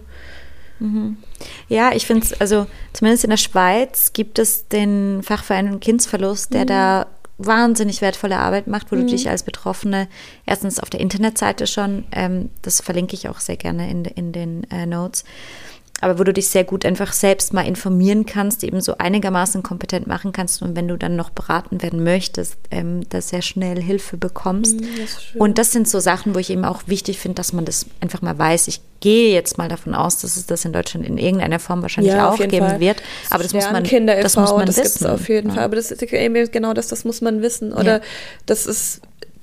Ja, ich finde es, also zumindest in der Schweiz gibt es den Fachverein Kindsverlust, der da wahnsinnig wertvolle Arbeit macht, wo du dich als Betroffene erstens auf der Internetseite schon, ähm, das verlinke ich auch sehr gerne in, in den äh, Notes, aber wo du dich sehr gut einfach selbst mal informieren kannst, eben so einigermaßen kompetent machen kannst und wenn du dann noch beraten werden möchtest, ähm, da sehr schnell Hilfe bekommst. Mhm, das und das sind so Sachen, wo ich eben auch wichtig finde, dass man das einfach mal weiß. Ich gehe jetzt mal davon aus, dass es das in Deutschland in irgendeiner Form wahrscheinlich Ja, auch geben Fall. wird. Aber das muss man, Kinder das muss man das wissen. auf jeden Ja. Fall. Aber das ist eben genau das, das muss man wissen. Oder Ja. das ist,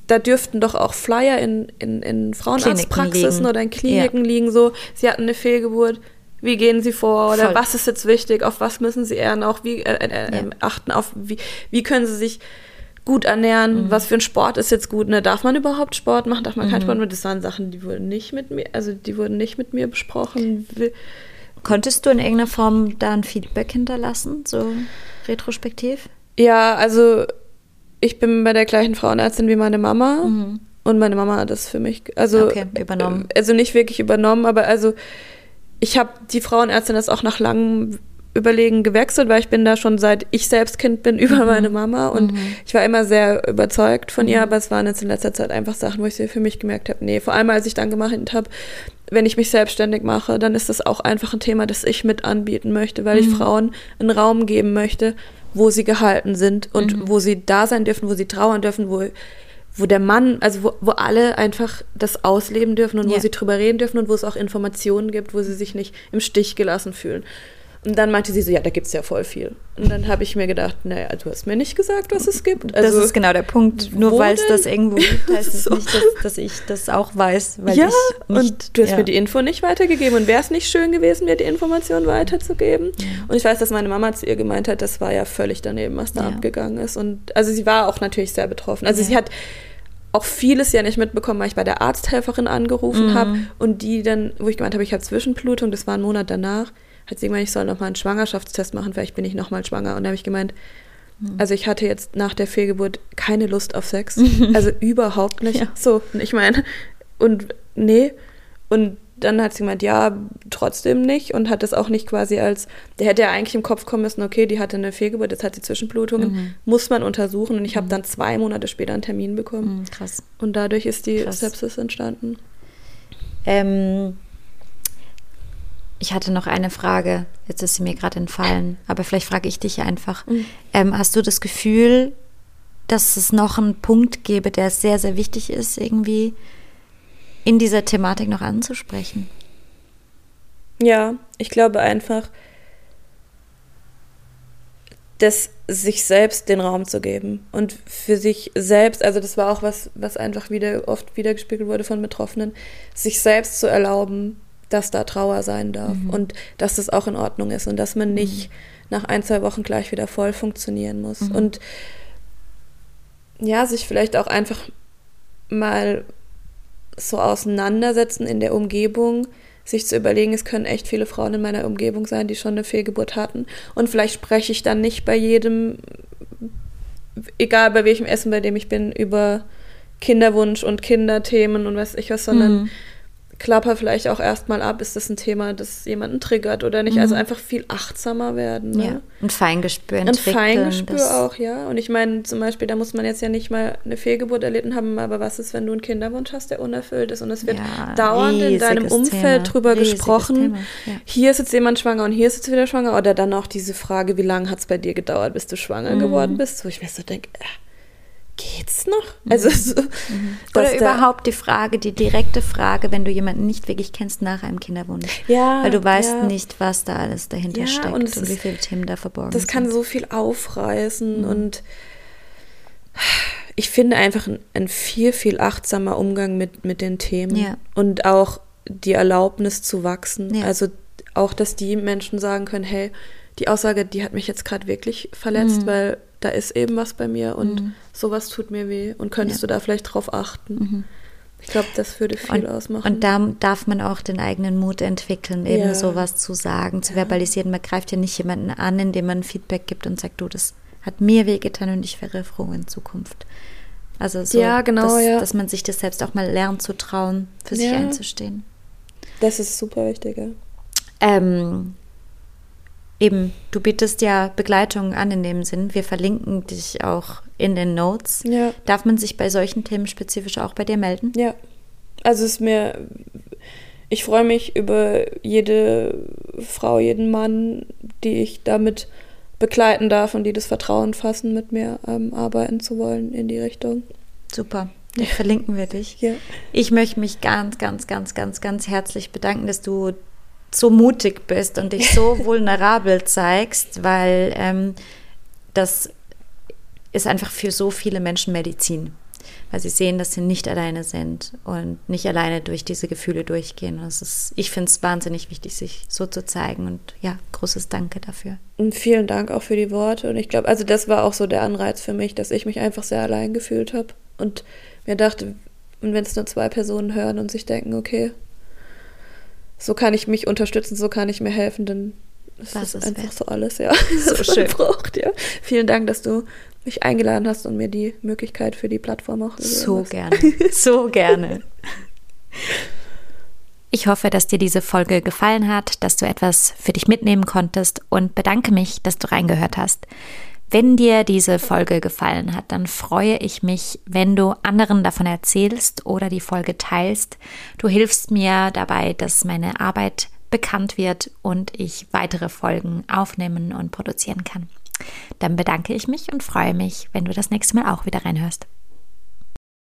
da dürften doch auch Flyer in, in, in Frauenarztpraxisen oder in Kliniken liegen, so, sie hatten eine Fehlgeburt. Wie gehen Sie vor? Oder Voll. was ist jetzt wichtig? Auf was müssen Sie eher auch wie, äh, äh, Ja. achten? Auf wie, wie können Sie sich gut ernähren? Mhm. Was für ein Sport ist jetzt gut? Ne? Darf man überhaupt Sport machen? Darf man Mhm. keinen Sport machen? Das waren Sachen, die wurden nicht mit mir, also die wurden nicht mit mir besprochen. Konntest du in irgendeiner Form da ein Feedback hinterlassen, so retrospektiv? Ja, also ich bin bei der gleichen Frauenärztin wie meine Mama und meine Mama hat das für mich, also Mhm. Okay, übernommen. äh, Also nicht wirklich übernommen, aber also ich habe die Frauenärztin das auch nach langem Überlegen gewechselt, weil ich bin da schon seit ich selbst Kind bin über meine Mama. Und ich war immer sehr überzeugt von ihr, aber es waren jetzt in letzter Zeit einfach Sachen, wo ich für mich gemerkt habe, nee, vor allem als ich dann gemacht habe, wenn ich mich selbstständig mache, dann ist das auch einfach ein Thema, das ich mit anbieten möchte, weil ich Frauen einen Raum geben möchte, wo sie gehalten sind und wo sie da sein dürfen, wo sie trauern dürfen, wo wo der Mann, also wo, wo alle einfach das ausleben dürfen und wo Ja. sie drüber reden dürfen und wo es auch Informationen gibt, wo sie sich nicht im Stich gelassen fühlen. Und dann meinte sie so, ja, da gibt's ja voll viel. Und dann habe ich mir gedacht, naja, du hast mir nicht gesagt, was es gibt. das Also, ist genau der Punkt. Nur weil es das irgendwo gibt, heißt es So. nicht, dass, dass ich das auch weiß, weil ja, ich nicht, und du hast ja. mir die Info nicht weitergegeben. Und wäre es nicht schön gewesen, mir die Information weiterzugeben? Und ich weiß, dass meine Mama zu ihr gemeint hat, das war ja völlig daneben, was da Ja. abgegangen ist. Und also sie war auch natürlich sehr betroffen. Also Ja. sie hat auch vieles ja nicht mitbekommen, weil ich bei der Arzthelferin angerufen Mhm. habe und die dann, wo ich gemeint habe, ich habe Zwischenblutung, das war ein Monat danach, hat sie gemeint, ich soll nochmal einen Schwangerschaftstest machen, vielleicht bin ich nochmal schwanger. Und da habe ich gemeint, Mhm. also ich hatte jetzt nach der Fehlgeburt keine Lust auf Sex. Also überhaupt nicht. Ja. So, ich meine, und nee. Und dann hat sie gemeint, ja, trotzdem nicht. Und hat das auch nicht quasi als, der hätte ja eigentlich im Kopf kommen müssen, okay, die hatte eine Fehlgeburt, jetzt hat sie Zwischenblutungen, Mhm. muss man untersuchen. Und ich habe dann zwei Monate später einen Termin bekommen. Mhm, krass. Und dadurch ist die Krass. Sepsis entstanden. Ähm, ich hatte noch eine Frage, jetzt ist sie mir gerade entfallen, aber vielleicht frage ich dich einfach. Mhm. Ähm, hast du das Gefühl, dass es noch einen Punkt gäbe, der sehr, sehr wichtig ist, irgendwie in dieser Thematik noch anzusprechen? Ja, ich glaube einfach, das sich selbst den Raum zu geben und für sich selbst, also das war auch was, was einfach wieder oft wiedergespiegelt wurde von Betroffenen, sich selbst zu erlauben, dass da Trauer sein darf und dass das auch in Ordnung ist und dass man nicht nach ein, zwei Wochen gleich wieder voll funktionieren muss. Und ja, sich vielleicht auch einfach mal so auseinandersetzen in der Umgebung, sich zu überlegen, es können echt viele Frauen in meiner Umgebung sein, die schon eine Fehlgeburt hatten. Und vielleicht spreche ich dann nicht bei jedem, egal bei welchem Essen, bei dem ich bin, über Kinderwunsch und Kinderthemen und weiß ich was, sondern Mhm. Klapper vielleicht auch erstmal ab, ist das ein Thema, das jemanden triggert oder nicht. Also einfach viel achtsamer werden. Ne? Ja. Ein Feingespür Ein entwickeln. Feingespür das- auch, ja. Und ich meine, zum Beispiel, da muss man jetzt ja nicht mal eine Fehlgeburt erlitten haben, aber was ist, wenn du einen Kinderwunsch hast, der unerfüllt ist und es wird Ja, dauernd in deinem Umfeld Thema. drüber Riesiges gesprochen. Ja. Hier ist jetzt jemand schwanger und hier ist jetzt wieder schwanger. Oder dann auch diese Frage, wie lange hat es bei dir gedauert, bis du schwanger Mhm. geworden bist? Wo ich mir so denke, äh, geht's noch? Also so, dass Mhm. Oder überhaupt die Frage, die direkte Frage, wenn du jemanden nicht wirklich kennst nach einem Kinderwunsch. Ja, Weil du weißt ja. nicht, was da alles dahinter Ja, steckt und und, wie Mhm. viele Themen da verborgen Das kann sind. so viel aufreißen und ich finde einfach ein, ein, viel, viel achtsamer Umgang mit, mit den Themen Ja. und auch die Erlaubnis zu wachsen. Ja. Also auch, dass die Menschen sagen können, hey, die Aussage, die hat mich jetzt gerade wirklich verletzt, Mhm. weil da ist eben was bei mir und Mhm. sowas tut mir weh und könntest Ja. du da vielleicht drauf achten. Mhm. Ich glaube, das würde viel Und, ausmachen. und da darf man auch den eigenen Mut entwickeln, eben Ja. sowas zu sagen, zu verbalisieren. Man greift ja nicht jemanden an, indem man Feedback gibt und sagt, du, das hat mir wehgetan und ich wäre froh in Zukunft. Also so, Ja, genau, dass, ja. dass man sich das selbst auch mal lernt zu trauen, für sich Ja. einzustehen. das ist super wichtig. Ja. Ähm, eben, du bietest ja Begleitung an in dem Sinn. Wir verlinken dich auch in den Notes. Ja. Darf man sich bei solchen Themen spezifisch auch bei dir melden? Ja. Also es ist mir, ich freue mich über jede Frau, jeden Mann, die ich damit begleiten darf und die das Vertrauen fassen, mit mir ähm, arbeiten zu wollen in die Richtung. Super. Dann verlinken wir dich. Ja. Ich möchte mich ganz, ganz, ganz, ganz, ganz herzlich bedanken, dass du so mutig bist und dich so vulnerabel zeigst, weil ähm, das ist einfach für so viele Menschen Medizin. Weil sie sehen, dass sie nicht alleine sind und nicht alleine durch diese Gefühle durchgehen. Und Das ist, ich finde es wahnsinnig wichtig, sich so zu zeigen. Und ja, großes Danke dafür. Und vielen Dank auch für die Worte. Und ich glaube, also das war auch so der Anreiz für mich, dass ich mich einfach sehr allein gefühlt habe. Und mir dachte, und wenn es nur zwei Personen hören und sich denken, okay, so kann ich mich unterstützen, so kann ich mir helfen, dann ist Was das ist einfach wert. so alles, ja. So was man schön. braucht, ja. Vielen Dank, dass du mich eingeladen hast und mir die Möglichkeit für die Plattform auch So hast. gerne, so gerne. Ich hoffe, dass dir diese Folge gefallen hat, dass du etwas für dich mitnehmen konntest und bedanke mich, dass du reingehört hast. Wenn dir diese Folge gefallen hat, dann freue ich mich, wenn du anderen davon erzählst oder die Folge teilst. Du hilfst mir dabei, dass meine Arbeit bekannt wird und ich weitere Folgen aufnehmen und produzieren kann. Dann bedanke ich mich und freue mich, wenn du das nächste Mal auch wieder reinhörst.